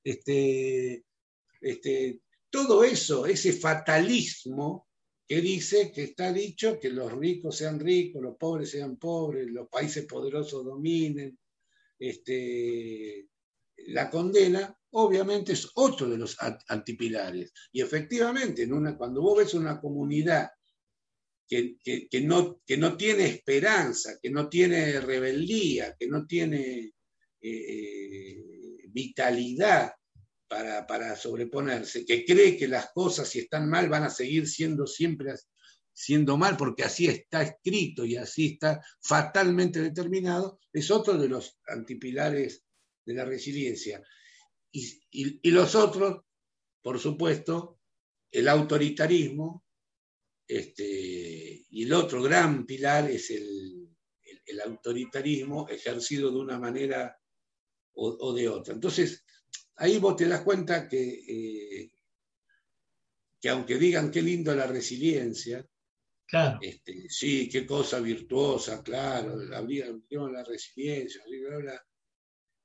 B: este, este, todo eso, ese fatalismo que dice que está dicho que los ricos sean ricos, los pobres sean pobres, los países poderosos dominen, este, la condena, obviamente es otro de los antipilares. Y efectivamente, en una, cuando vos ves una comunidad que, no, que no tiene esperanza, que no tiene rebeldía, que no tiene eh, vitalidad para, sobreponerse, que cree que las cosas si están mal van a seguir siendo siempre siendo mal porque así está escrito y así está fatalmente determinado, es otro de los antipilares de la resiliencia. Y los otros, por supuesto, el autoritarismo, este, y el otro gran pilar es el, autoritarismo ejercido de una manera o, de otra. Entonces, ahí vos te das cuenta que, eh, que aunque digan qué lindo la resiliencia,
A: claro.
B: Este, sí, qué cosa virtuosa, claro, la, la resiliencia,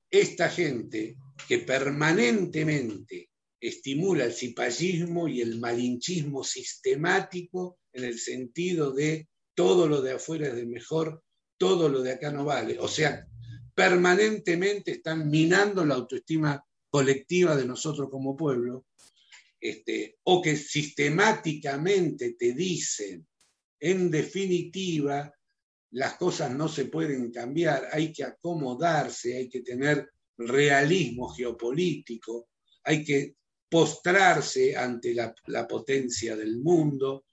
B: esta gente que permanentemente estimula el cipallismo y el malinchismo sistemático en el sentido de todo lo de afuera es de mejor, todo lo de acá no vale. O sea, permanentemente están minando la autoestima colectiva de nosotros como pueblo, este, o que sistemáticamente te dicen, en definitiva, las cosas no se pueden cambiar, hay que acomodarse, hay que tener realismo geopolítico, hay que postrarse ante la, potencia del mundo.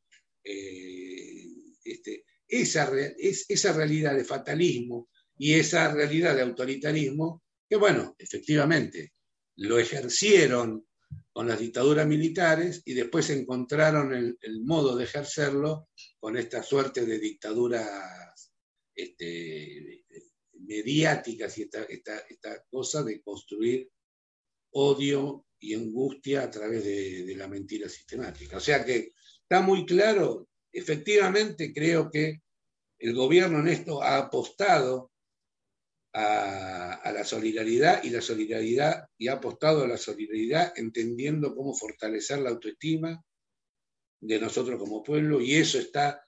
B: Eh, este, esa, es, esa realidad de fatalismo y esa realidad de autoritarismo, que bueno, efectivamente, lo ejercieron con las dictaduras militares y después encontraron el, modo de ejercerlo con esta suerte de dictaduras este, mediáticas y esta, esta, cosa de construir odio y angustia a través de, la mentira sistemática. O sea que está muy claro, efectivamente creo que el gobierno en esto ha apostado a, a, la solidaridad y la solidaridad y ha apostado a la solidaridad entendiendo cómo fortalecer la autoestima de nosotros como pueblo y eso está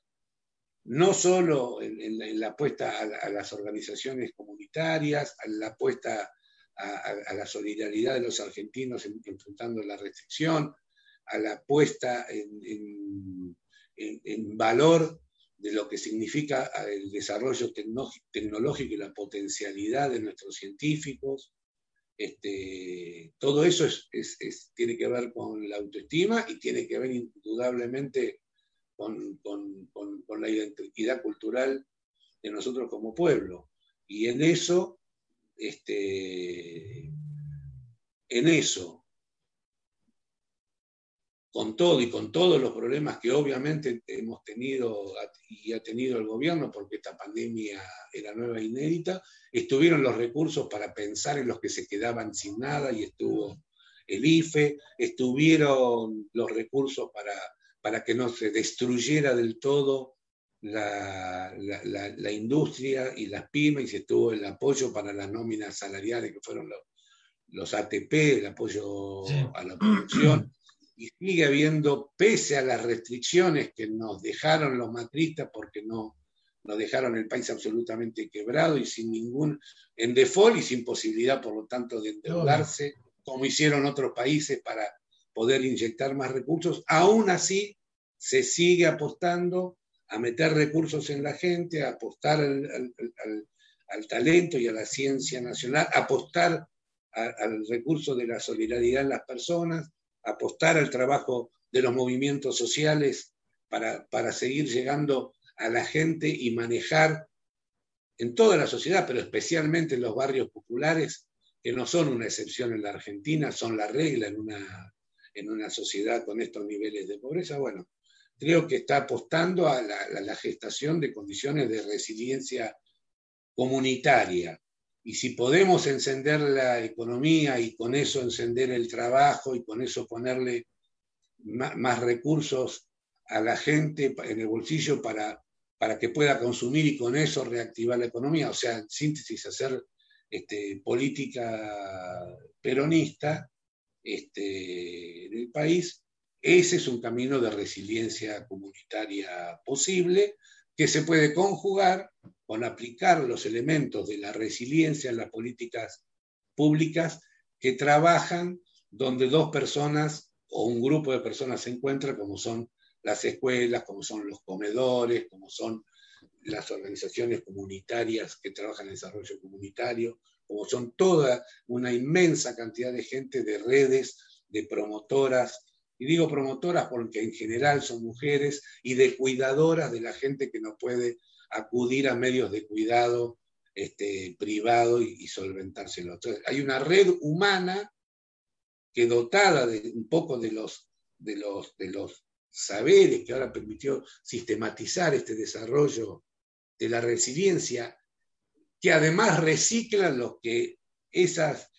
B: no solo en, la apuesta a, las organizaciones comunitarias, a la apuesta a, la solidaridad de los argentinos enfrentando la restricción, a la apuesta en, valor de lo que significa el desarrollo tecnológico y la potencialidad de nuestros científicos. Este, todo eso tiene que ver con la autoestima y tiene que ver indudablemente con, la identidad cultural de nosotros como pueblo. Y en eso, este, en eso, con todo y con todos los problemas que obviamente hemos tenido y ha tenido el gobierno, porque esta pandemia era nueva e inédita, estuvieron los recursos para pensar en los que se quedaban sin nada y estuvo el IFE, estuvieron los recursos para para que no se destruyera del todo la, industria y las pymes y se tuvo el apoyo para las nóminas salariales que fueron los, ATP, el apoyo a la producción. Y sigue habiendo, pese a las restricciones que nos dejaron los matristas, porque no nos dejaron el país absolutamente quebrado y sin ningún, en default y sin posibilidad, por lo tanto, de endeudarse, como hicieron otros países para poder inyectar más recursos, aún así se sigue apostando a meter recursos en la gente, a apostar al, talento y a la ciencia nacional, apostar al recurso de la solidaridad en las personas, apostar al trabajo de los movimientos sociales para, para seguir llegando a la gente y manejar en toda la sociedad, pero especialmente en los barrios populares, que no son una excepción en la Argentina, son la regla en una, en una sociedad con estos niveles de pobreza. Bueno, creo que está apostando a la, gestación de condiciones de resiliencia comunitaria. Y si podemos encender la economía y con eso encender el trabajo y con eso ponerle más, recursos a la gente en el bolsillo para, para que pueda consumir y con eso reactivar la economía, o sea, en síntesis, hacer este, política peronista este, en el país, ese es un camino de resiliencia comunitaria posible que se puede conjugar con aplicar los elementos de la resiliencia en las políticas públicas que trabajan donde dos personas o un grupo de personas se encuentran, como son las escuelas, como son los comedores, como son las organizaciones comunitarias que trabajan en desarrollo comunitario, como son toda una inmensa cantidad de gente, de redes, de promotoras, y digo promotoras porque en general son mujeres y de cuidadoras de la gente que no puede acudir a medios de cuidado este, privado y, solventárselo. Entonces, hay una red humana que dotada de un poco de los, de los, de los saberes que ahora permitió sistematizar este desarrollo de la resiliencia, que además reciclan lo que esas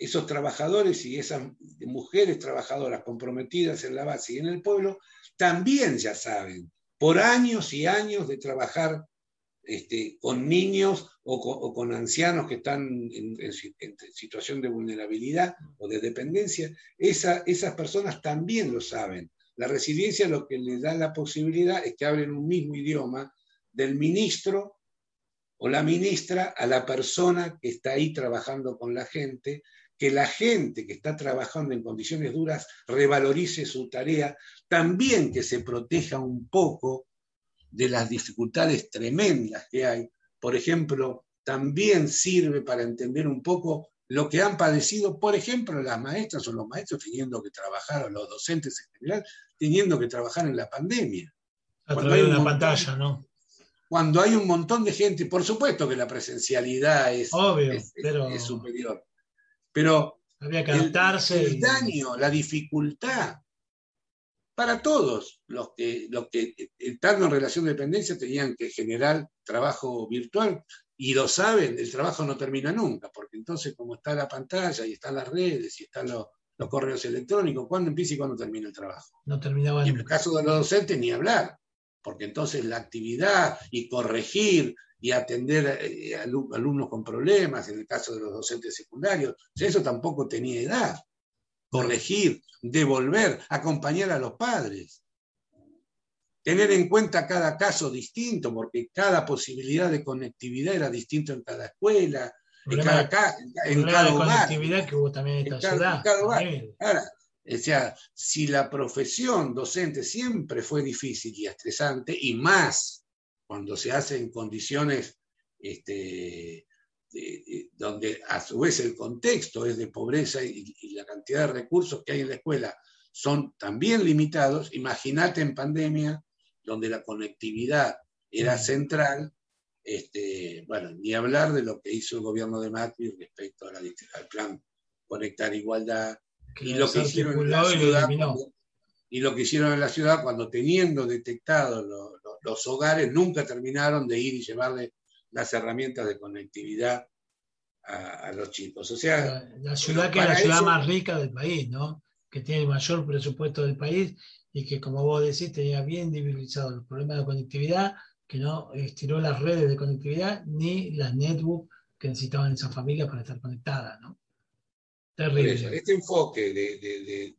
B: esos trabajadores y esas mujeres trabajadoras comprometidas en la base y en el pueblo, también ya saben, por años y años de trabajar este, con niños o con, ancianos que están en, situación de vulnerabilidad o de dependencia, esas personas también lo saben. La resiliencia lo que les da la posibilidad es que hablen un mismo idioma del ministro o la ministra a la persona que está ahí trabajando con la gente que la gente que está trabajando en condiciones duras revalorice su tarea, también que se proteja un poco de las dificultades tremendas que hay. Por ejemplo, también sirve para entender un poco lo que han padecido, por ejemplo, las maestras o los maestros teniendo que trabajar, o los docentes en general, teniendo que trabajar en la pandemia.
A: A través de una pantalla, ¿no?
B: Cuando hay un montón de gente, por supuesto que la presencialidad es, es superior, pero
A: había que adaptarse.
B: El, daño, la dificultad para todos los que, los que estando en relación de dependencia tenían que generar trabajo virtual y lo saben, el trabajo no termina nunca, porque entonces como está la pantalla y están las redes y están los, correos electrónicos, ¿cuándo empieza y cuándo termina el trabajo?
A: No terminaba.
B: Y en el caso de los docentes ni hablar, porque entonces la actividad y corregir y atender a eh, alumnos con problemas, en el caso de los docentes secundarios, eso tampoco tenía edad. Corregir, devolver, acompañar a los padres. Tener en cuenta cada caso distinto, porque cada posibilidad de conectividad era distinto en cada escuela, en cada, en cada hogar. conectividad que hubo también en esta ciudad. Ahora, o sea, si la profesión docente siempre fue difícil y estresante, y más cuando se hace en condiciones este, donde a su vez el contexto es de pobreza y, la cantidad de recursos que hay en la escuela son también limitados, imagínate en pandemia, donde la conectividad era central, este, bueno, ni hablar de lo que hizo el gobierno de Macri respecto al plan Conectar Igualdad, y lo que hicieron en la ciudad, y lo que hicieron en la ciudad cuando teniendo detectados los hogares, nunca terminaron de ir y llevarle las herramientas de conectividad a, los chicos. O sea,
A: la ciudad que es la ciudad más rica del país, ¿no? Que tiene el mayor presupuesto del país y que, como vos decís, tenía bien dividido los problemas de conectividad, que no estiró las redes de conectividad ni las netbooks que necesitaban esas familias para estar conectadas, ¿no?
B: Terrible. este enfoque de,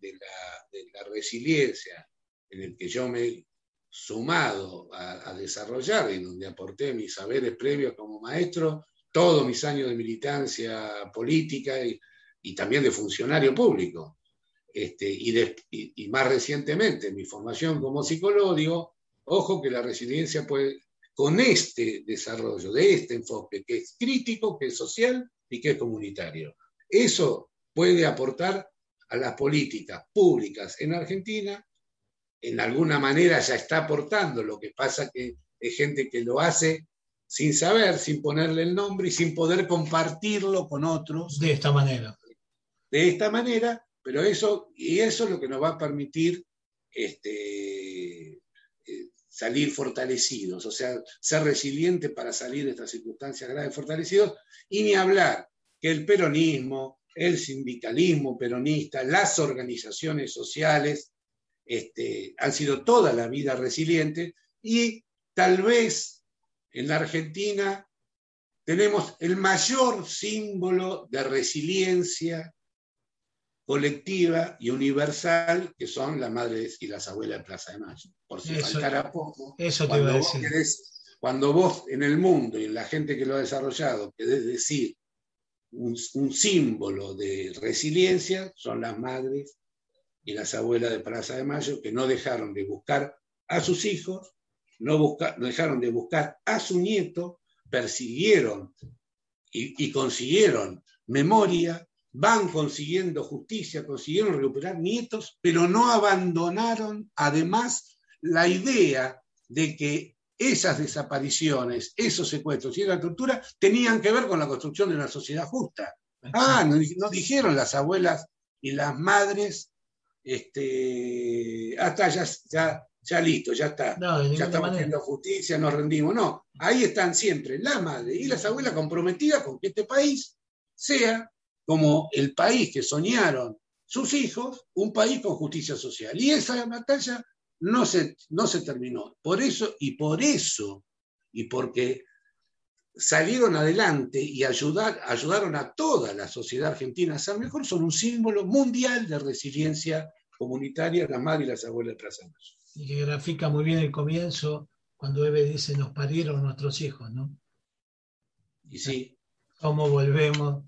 B: la, resiliencia en el que yo me sumado a, desarrollar, en donde aporté mis saberes previos como maestro, todos mis años de militancia política y, también de funcionario público. Este, y, más recientemente mi formación como psicólogo, ojo que la resiliencia puede, con este desarrollo, de este enfoque, que es crítico, que es social y que es comunitario, eso puede aportar a las políticas públicas en Argentina en alguna manera ya está aportando, lo que pasa que es gente que lo hace sin saber, sin ponerle el nombre y sin poder compartirlo con otros.
A: De esta manera.
B: De esta manera, pero eso, y eso es lo que nos va a permitir este, eh, salir fortalecidos, o sea, ser resilientes para salir de estas circunstancias graves fortalecidos, y ni hablar que el peronismo, el sindicalismo peronista, las organizaciones sociales, este, han sido toda la vida resilientes y tal vez en la Argentina tenemos el mayor símbolo de resiliencia colectiva y universal, que son las madres y las abuelas de Plaza de Mayo. Por si faltara poco,
A: eso cuando, vos
B: cuando vos en el mundo y en la gente que lo ha desarrollado querés decir un, un símbolo de resiliencia, son las madres y las abuelas de Plaza de Mayo, que no dejaron de buscar a sus hijos, no, dejaron de buscar a su nieto, persiguieron y, consiguieron memoria, van consiguiendo justicia, consiguieron recuperar nietos, pero no abandonaron además la idea de que esas desapariciones, esos secuestros y esa tortura tenían que ver con la construcción de una sociedad justa. Ah, nos dijeron las abuelas y las madres este, hasta ya, ya, ya listo, ya está, ya estamos haciendo justicia, nos rendimos. No, ahí están siempre la madre y las abuelas comprometidas con que este país sea como el país que soñaron sus hijos, un país con justicia social. Y esa batalla no se, no se terminó. Por eso, y por eso, y porque salieron adelante y ayudar, ayudaron a toda la sociedad argentina a ser mejor, son un símbolo mundial de resiliencia comunitaria, la madre y las abuelas de Plaza
A: Y que grafica muy bien el comienzo, cuando Eve dice, nos parieron nuestros hijos, ¿no?
B: Y sí.
A: ¿Cómo volvemos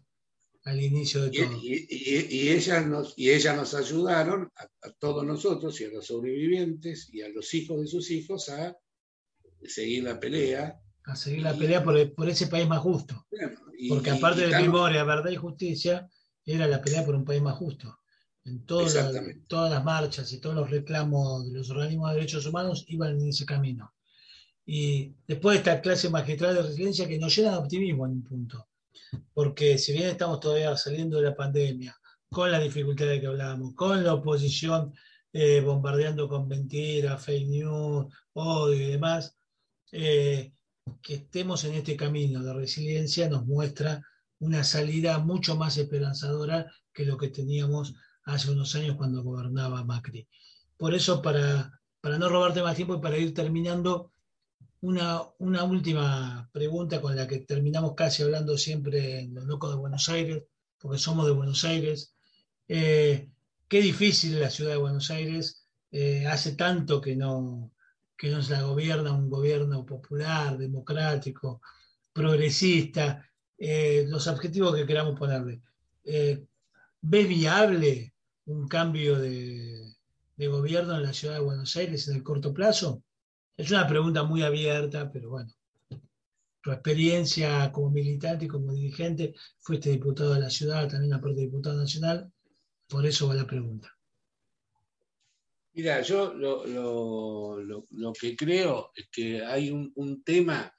A: al inicio de
B: todo? Y, ellas, nos, y ellas nos ayudaron, a todos nosotros y a los sobrevivientes y a los hijos de sus hijos, a seguir la pelea
A: a seguir la pelea por, ese país más justo. Porque aparte de memoria, verdad y justicia, era la pelea por un país más justo. En todas las marchas y todos los reclamos de los organismos de derechos humanos iban en ese camino. Y después de esta clase magistral de resiliencia que nos llena de optimismo en un punto. Porque si bien estamos todavía saliendo de la pandemia, con las dificultades que hablábamos, con la oposición eh, bombardeando con mentiras, fake news, odio y demás, eh, que estemos en este camino de resiliencia nos muestra una salida mucho más esperanzadora que lo que teníamos hace unos años cuando gobernaba Macri. Por eso, para, para no robarte más tiempo y para ir terminando, una, una, última pregunta con la que terminamos casi hablando siempre en los locos de Buenos Aires, porque somos de Buenos Aires. Eh, qué difícil la ciudad de Buenos Aires. Eh, hace tanto que no, que no se la gobierna un gobierno popular, democrático, progresista, eh, los objetivos que queramos ponerle. ¿Ves viable un cambio de, de gobierno en la ciudad de Buenos Aires en el corto plazo? Es una pregunta muy abierta, pero bueno. Tu experiencia como militante y como dirigente, fuiste diputado de la ciudad, también aparte diputado nacional, por eso va la pregunta.
B: Mira, yo lo, que creo es que hay un, tema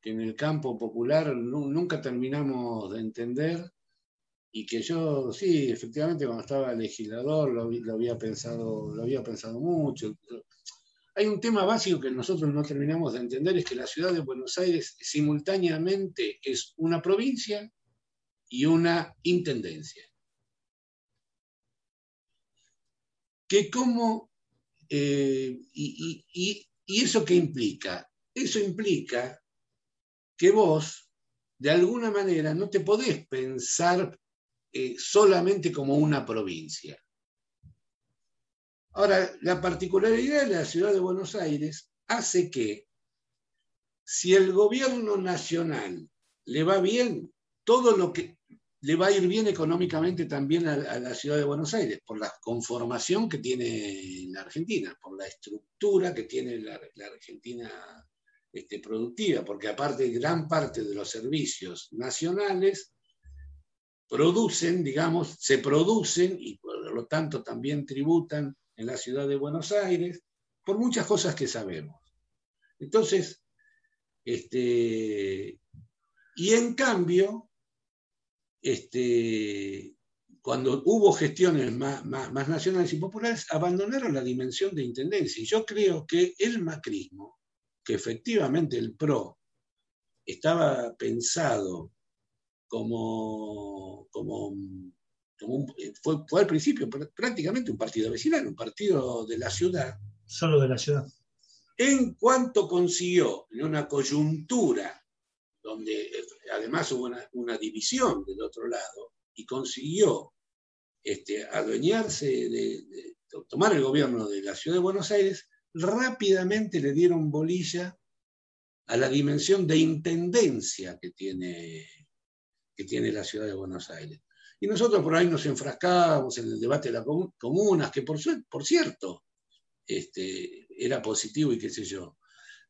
B: que en el campo popular nunca terminamos de entender y que yo, sí, efectivamente cuando estaba legislador lo, había, pensado, lo había pensado mucho. Hay un tema básico que nosotros no terminamos de entender, es que la ciudad de Buenos Aires simultáneamente es una provincia y una intendencia. Que eh, y, eso qué implica? Eso implica que vos, de alguna manera, no te podés pensar eh, solamente como una provincia. Ahora, la particularidad de la ciudad de Buenos Aires hace que si el gobierno nacional le va bien, todo lo que le va a ir bien económicamente también a, la ciudad de Buenos Aires, por la conformación que tiene la Argentina, por la estructura que tiene la, Argentina este, productiva, porque aparte gran parte de los servicios nacionales producen, digamos, se producen y por lo tanto también tributan en la ciudad de Buenos Aires, por muchas cosas que sabemos. Entonces, este, y en cambio, este, cuando hubo gestiones más, más, nacionales y populares, abandonaron la dimensión de intendencia. Y yo creo que el macrismo, que efectivamente el PRO estaba pensado como, como fue, fue, al principio prácticamente un partido vecinal, un partido de la ciudad.
A: Solo de la ciudad.
B: En cuanto consiguió en una coyuntura donde eh, además hubo una, división del otro lado y consiguió este, adueñarse de, tomar el gobierno de la ciudad de Buenos Aires, rápidamente le dieron bolilla a la dimensión de intendencia que tiene, que tiene la ciudad de Buenos Aires. Y nosotros por ahí nos enfrascábamos en el debate de las comunas, que por, por cierto este, era positivo y qué sé yo.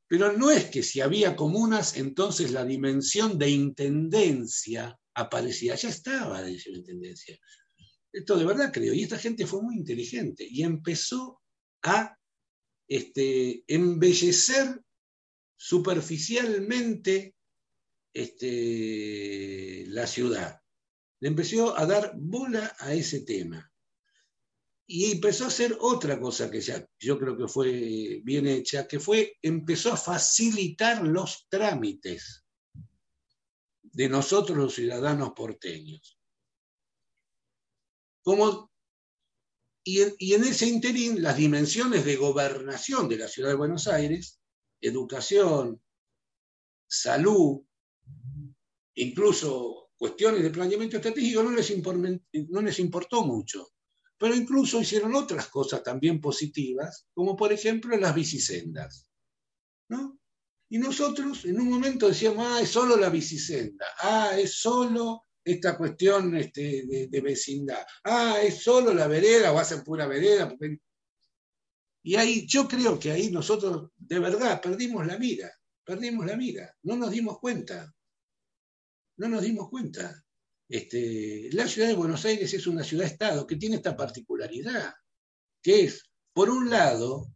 B: Pero no es que si había comunas, entonces la dimensión de intendencia aparecía, ya estaba la dimensión de intendencia. Esto de verdad creo, y esta gente fue muy inteligente y empezó a este, embellecer superficialmente este, la ciudad le empezó a dar bola a ese tema. Y empezó a hacer otra cosa que ya yo creo que fue bien hecha, que fue, empezó a facilitar los trámites de nosotros los ciudadanos porteños. Como, y, y en ese interín, las dimensiones de gobernación de la ciudad de Buenos Aires, educación, salud, incluso cuestiones de planeamiento estratégico no les, no les importó mucho, pero incluso hicieron otras cosas también positivas, como por ejemplo las bicisendas. ¿no? Y nosotros en un momento decíamos, ah, es solo la bicisenda, ah, es solo esta cuestión este, de, vecindad, ah, es solo la vereda, o hacen pura vereda. Y ahí yo creo que ahí nosotros de verdad perdimos la mira, perdimos la mira, no nos dimos cuenta no nos dimos cuenta. Este, la ciudad de Buenos Aires es una ciudad-estado que tiene esta particularidad, que es, por un lado,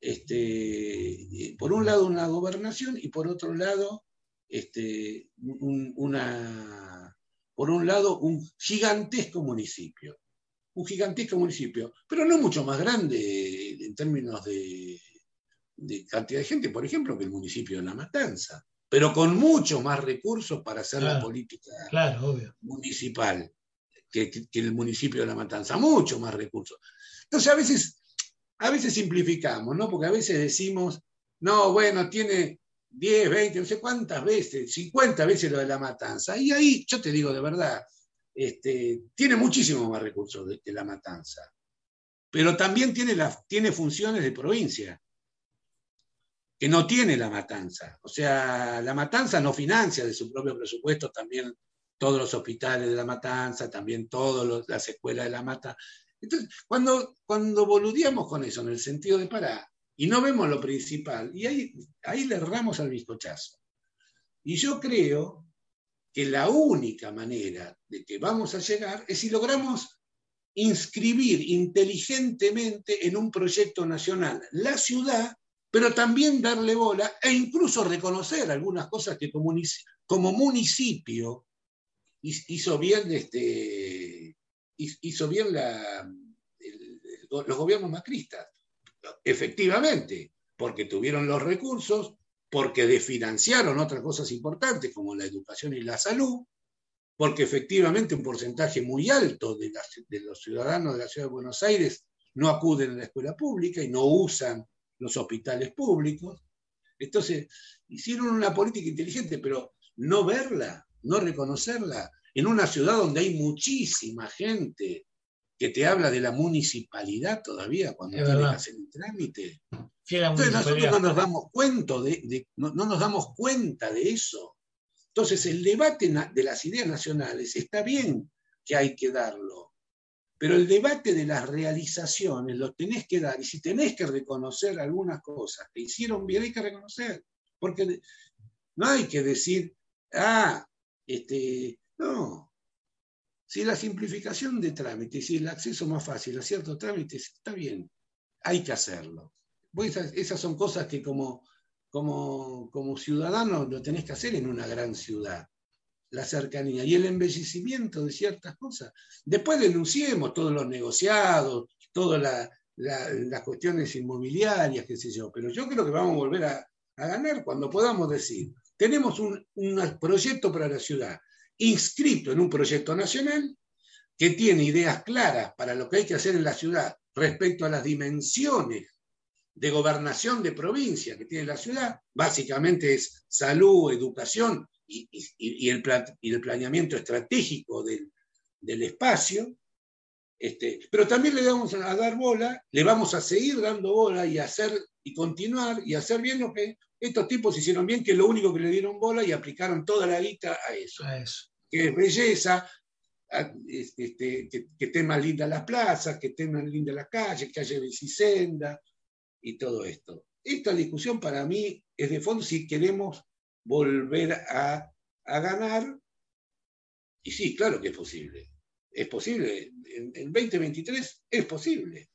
B: este, por un lado una gobernación y por otro lado, este, una, por un lado un gigantesco municipio. un gigantesco municipio, pero no mucho más grande en términos de, cantidad de gente, por ejemplo, que el municipio de La Matanza, pero con mucho más recursos para hacer la política municipal que, el municipio de La Matanza, mucho más recursos. Entonces, a veces, a veces simplificamos, ¿no? Porque a veces decimos, no, bueno, tiene 10, 20, no sé cuántas veces, 50 veces lo de La Matanza. Y ahí, yo te digo de verdad, este, tiene muchísimo más recursos que La Matanza, pero también tiene, tiene funciones de provincia que no tiene La Matanza. O sea, La Matanza no financia de su propio presupuesto también todos los hospitales de La Matanza, también todas las escuelas de La Matanza. Entonces, cuando, cuando con eso, en el sentido de parar, y no vemos lo principal, y ahí, ahí le erramos al bizcochazo. Y yo creo que la única manera de que vamos a llegar es si logramos inscribir inteligentemente en un proyecto nacional la ciudad, pero también darle bola e incluso reconocer algunas cosas que como, municipio hizo bien, este, los gobiernos macristas. Efectivamente, porque tuvieron los recursos, porque desfinanciaron otras cosas importantes como la educación y la salud, porque efectivamente un porcentaje muy alto de los ciudadanos de la ciudad de Buenos Aires no acuden a la escuela pública y no usan los hospitales públicos. Entonces, hicieron una política inteligente, pero no verla, no reconocerla, en una ciudad donde hay muchísima gente que te habla de la municipalidad todavía cuando tienes que hacer el trámite. Entonces nosotros no nos damos cuenta de, no, nos damos cuenta de eso. Entonces el debate de las ideas nacionales está bien que hay que darlo, pero el debate de las realizaciones lo tenés que dar y si tenés que reconocer algunas cosas que hicieron bien hay que reconocer, porque no hay que decir, ah, este, no, si la simplificación de trámites y el acceso más fácil a ciertos trámites está bien, hay que hacerlo. esas, son cosas que como, como, como ciudadano lo tenés que hacer en una gran ciudad. La cercanía y el embellecimiento de ciertas cosas. Después denunciemos todos los negociados, todas las cuestiones inmobiliarias, qué sé yo. Pero yo creo que vamos a volver a, ganar cuando podamos decir, tenemos un, un proyecto para la ciudad inscrito en un proyecto nacional que tiene ideas claras para lo que hay que hacer en la ciudad respecto a las dimensiones de gobernación de provincia que tiene la ciudad, básicamente es salud, educación y, el, planeamiento estratégico del, espacio, este, pero también le vamos a dar bola, le vamos a seguir dando bola y hacer y continuar y hacer bien lo que estos tipos hicieron bien, que es lo único que le dieron bola y aplicaron toda la guita a eso. A eso que es belleza, este, que, que estén más lindas las plazas, que estén más lindas las calles, que haya bicisenda y todo esto. Esta discusión para mí es de fondo si queremos volver a, a ganar. Y sí, claro que es posible. Es posible. En, el 2023 es posible.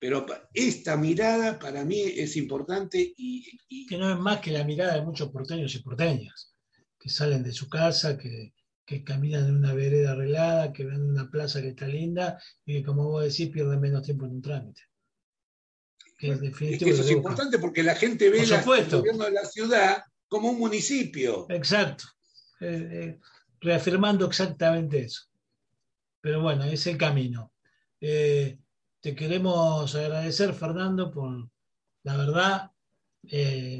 B: Pero esta mirada para mí es importante y, y,
A: Que no es más que la mirada de muchos porteños y porteñas, que salen de su casa, que, que caminan en una vereda arreglada, que ven una plaza que está linda y que, como vos decís, pierden menos tiempo en un trámite.
B: Que es, eso es importante porque la gente ve el gobierno de la ciudad como un municipio.
A: Exacto. Eh, eh, reafirmando exactamente eso. Pero bueno, es el camino. Eh, te queremos agradecer, Fernando, por la verdad.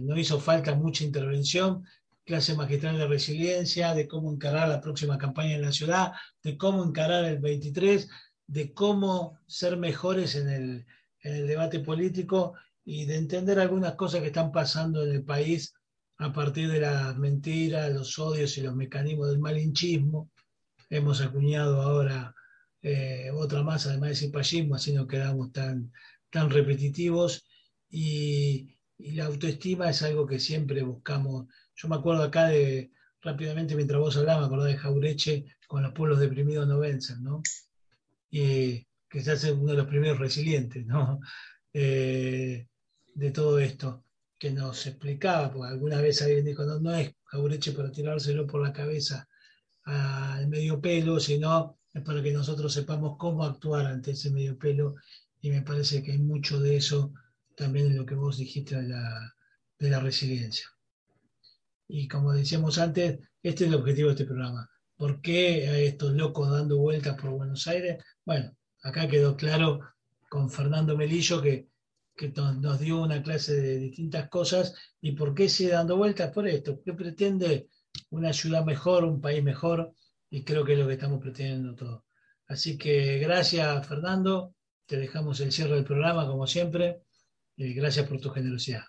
A: no hizo falta mucha intervención clase magistral de resiliencia, de cómo encarar la próxima campaña en la ciudad, de cómo encarar el 23, de cómo ser mejores en el, debate político y de entender algunas cosas que están pasando en el país a partir de las mentiras, los odios y los mecanismos del malinchismo. Hemos acuñado ahora eh, otra más, además de cipallismo, así no quedamos tan, tan repetitivos. Y, la autoestima es algo que siempre buscamos yo me acuerdo acá de, rápidamente mientras vos hablabas, me acuerdo de Jaureche con los pueblos deprimidos no vencen, ¿no? Y que se hace uno de los primeros resilientes, ¿no? Eh, de todo esto, que nos explicaba, porque alguna vez alguien dijo, no, no es Jaureche para tirárselo por la cabeza al medio pelo, sino es para que nosotros sepamos cómo actuar ante ese medio pelo y me parece que hay mucho de eso también en lo que vos dijiste de la, de la resiliencia. Y como decíamos antes, este es el objetivo de este programa. ¿Por qué hay estos locos dando vueltas por Buenos Aires? Bueno, acá quedó claro con Fernando Melillo que, que nos dio una clase de distintas cosas y por qué sigue dando vueltas por esto, ¿Qué pretende una ciudad mejor, un país mejor y creo que es lo que estamos pretendiendo todos. Así que gracias Fernando, te dejamos el cierre del programa como siempre y gracias por tu generosidad.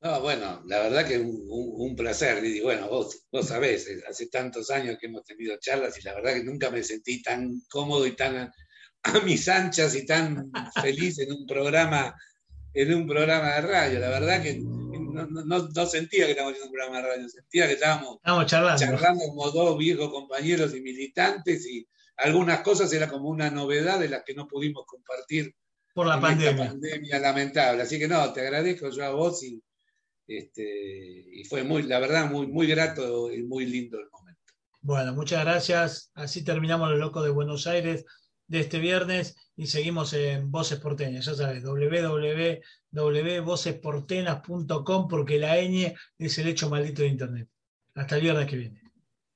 B: No, bueno, la verdad que un, un, placer. Y bueno, vos, vos sabés, hace tantos años que hemos tenido charlas y la verdad que nunca me sentí tan cómodo y tan a, mis anchas y tan feliz en un programa, en un programa de radio. La verdad que no, no, sentía que estábamos en un programa de radio, sentía que estábamos,
A: charlando.
B: charlando como dos viejos compañeros y militantes y algunas cosas era como una novedad de las que no pudimos compartir
A: por la pandemia.
B: pandemia lamentable. Así que no, te agradezco yo a vos y este, y fue muy, la verdad, muy, muy grato y muy lindo el momento.
A: Bueno, muchas gracias. Así terminamos los locos de Buenos Aires de este viernes y seguimos en Voces Porteñas, ya sabes, www.vocesportenas.com porque la ñ es el hecho maldito de Internet. Hasta el viernes que viene.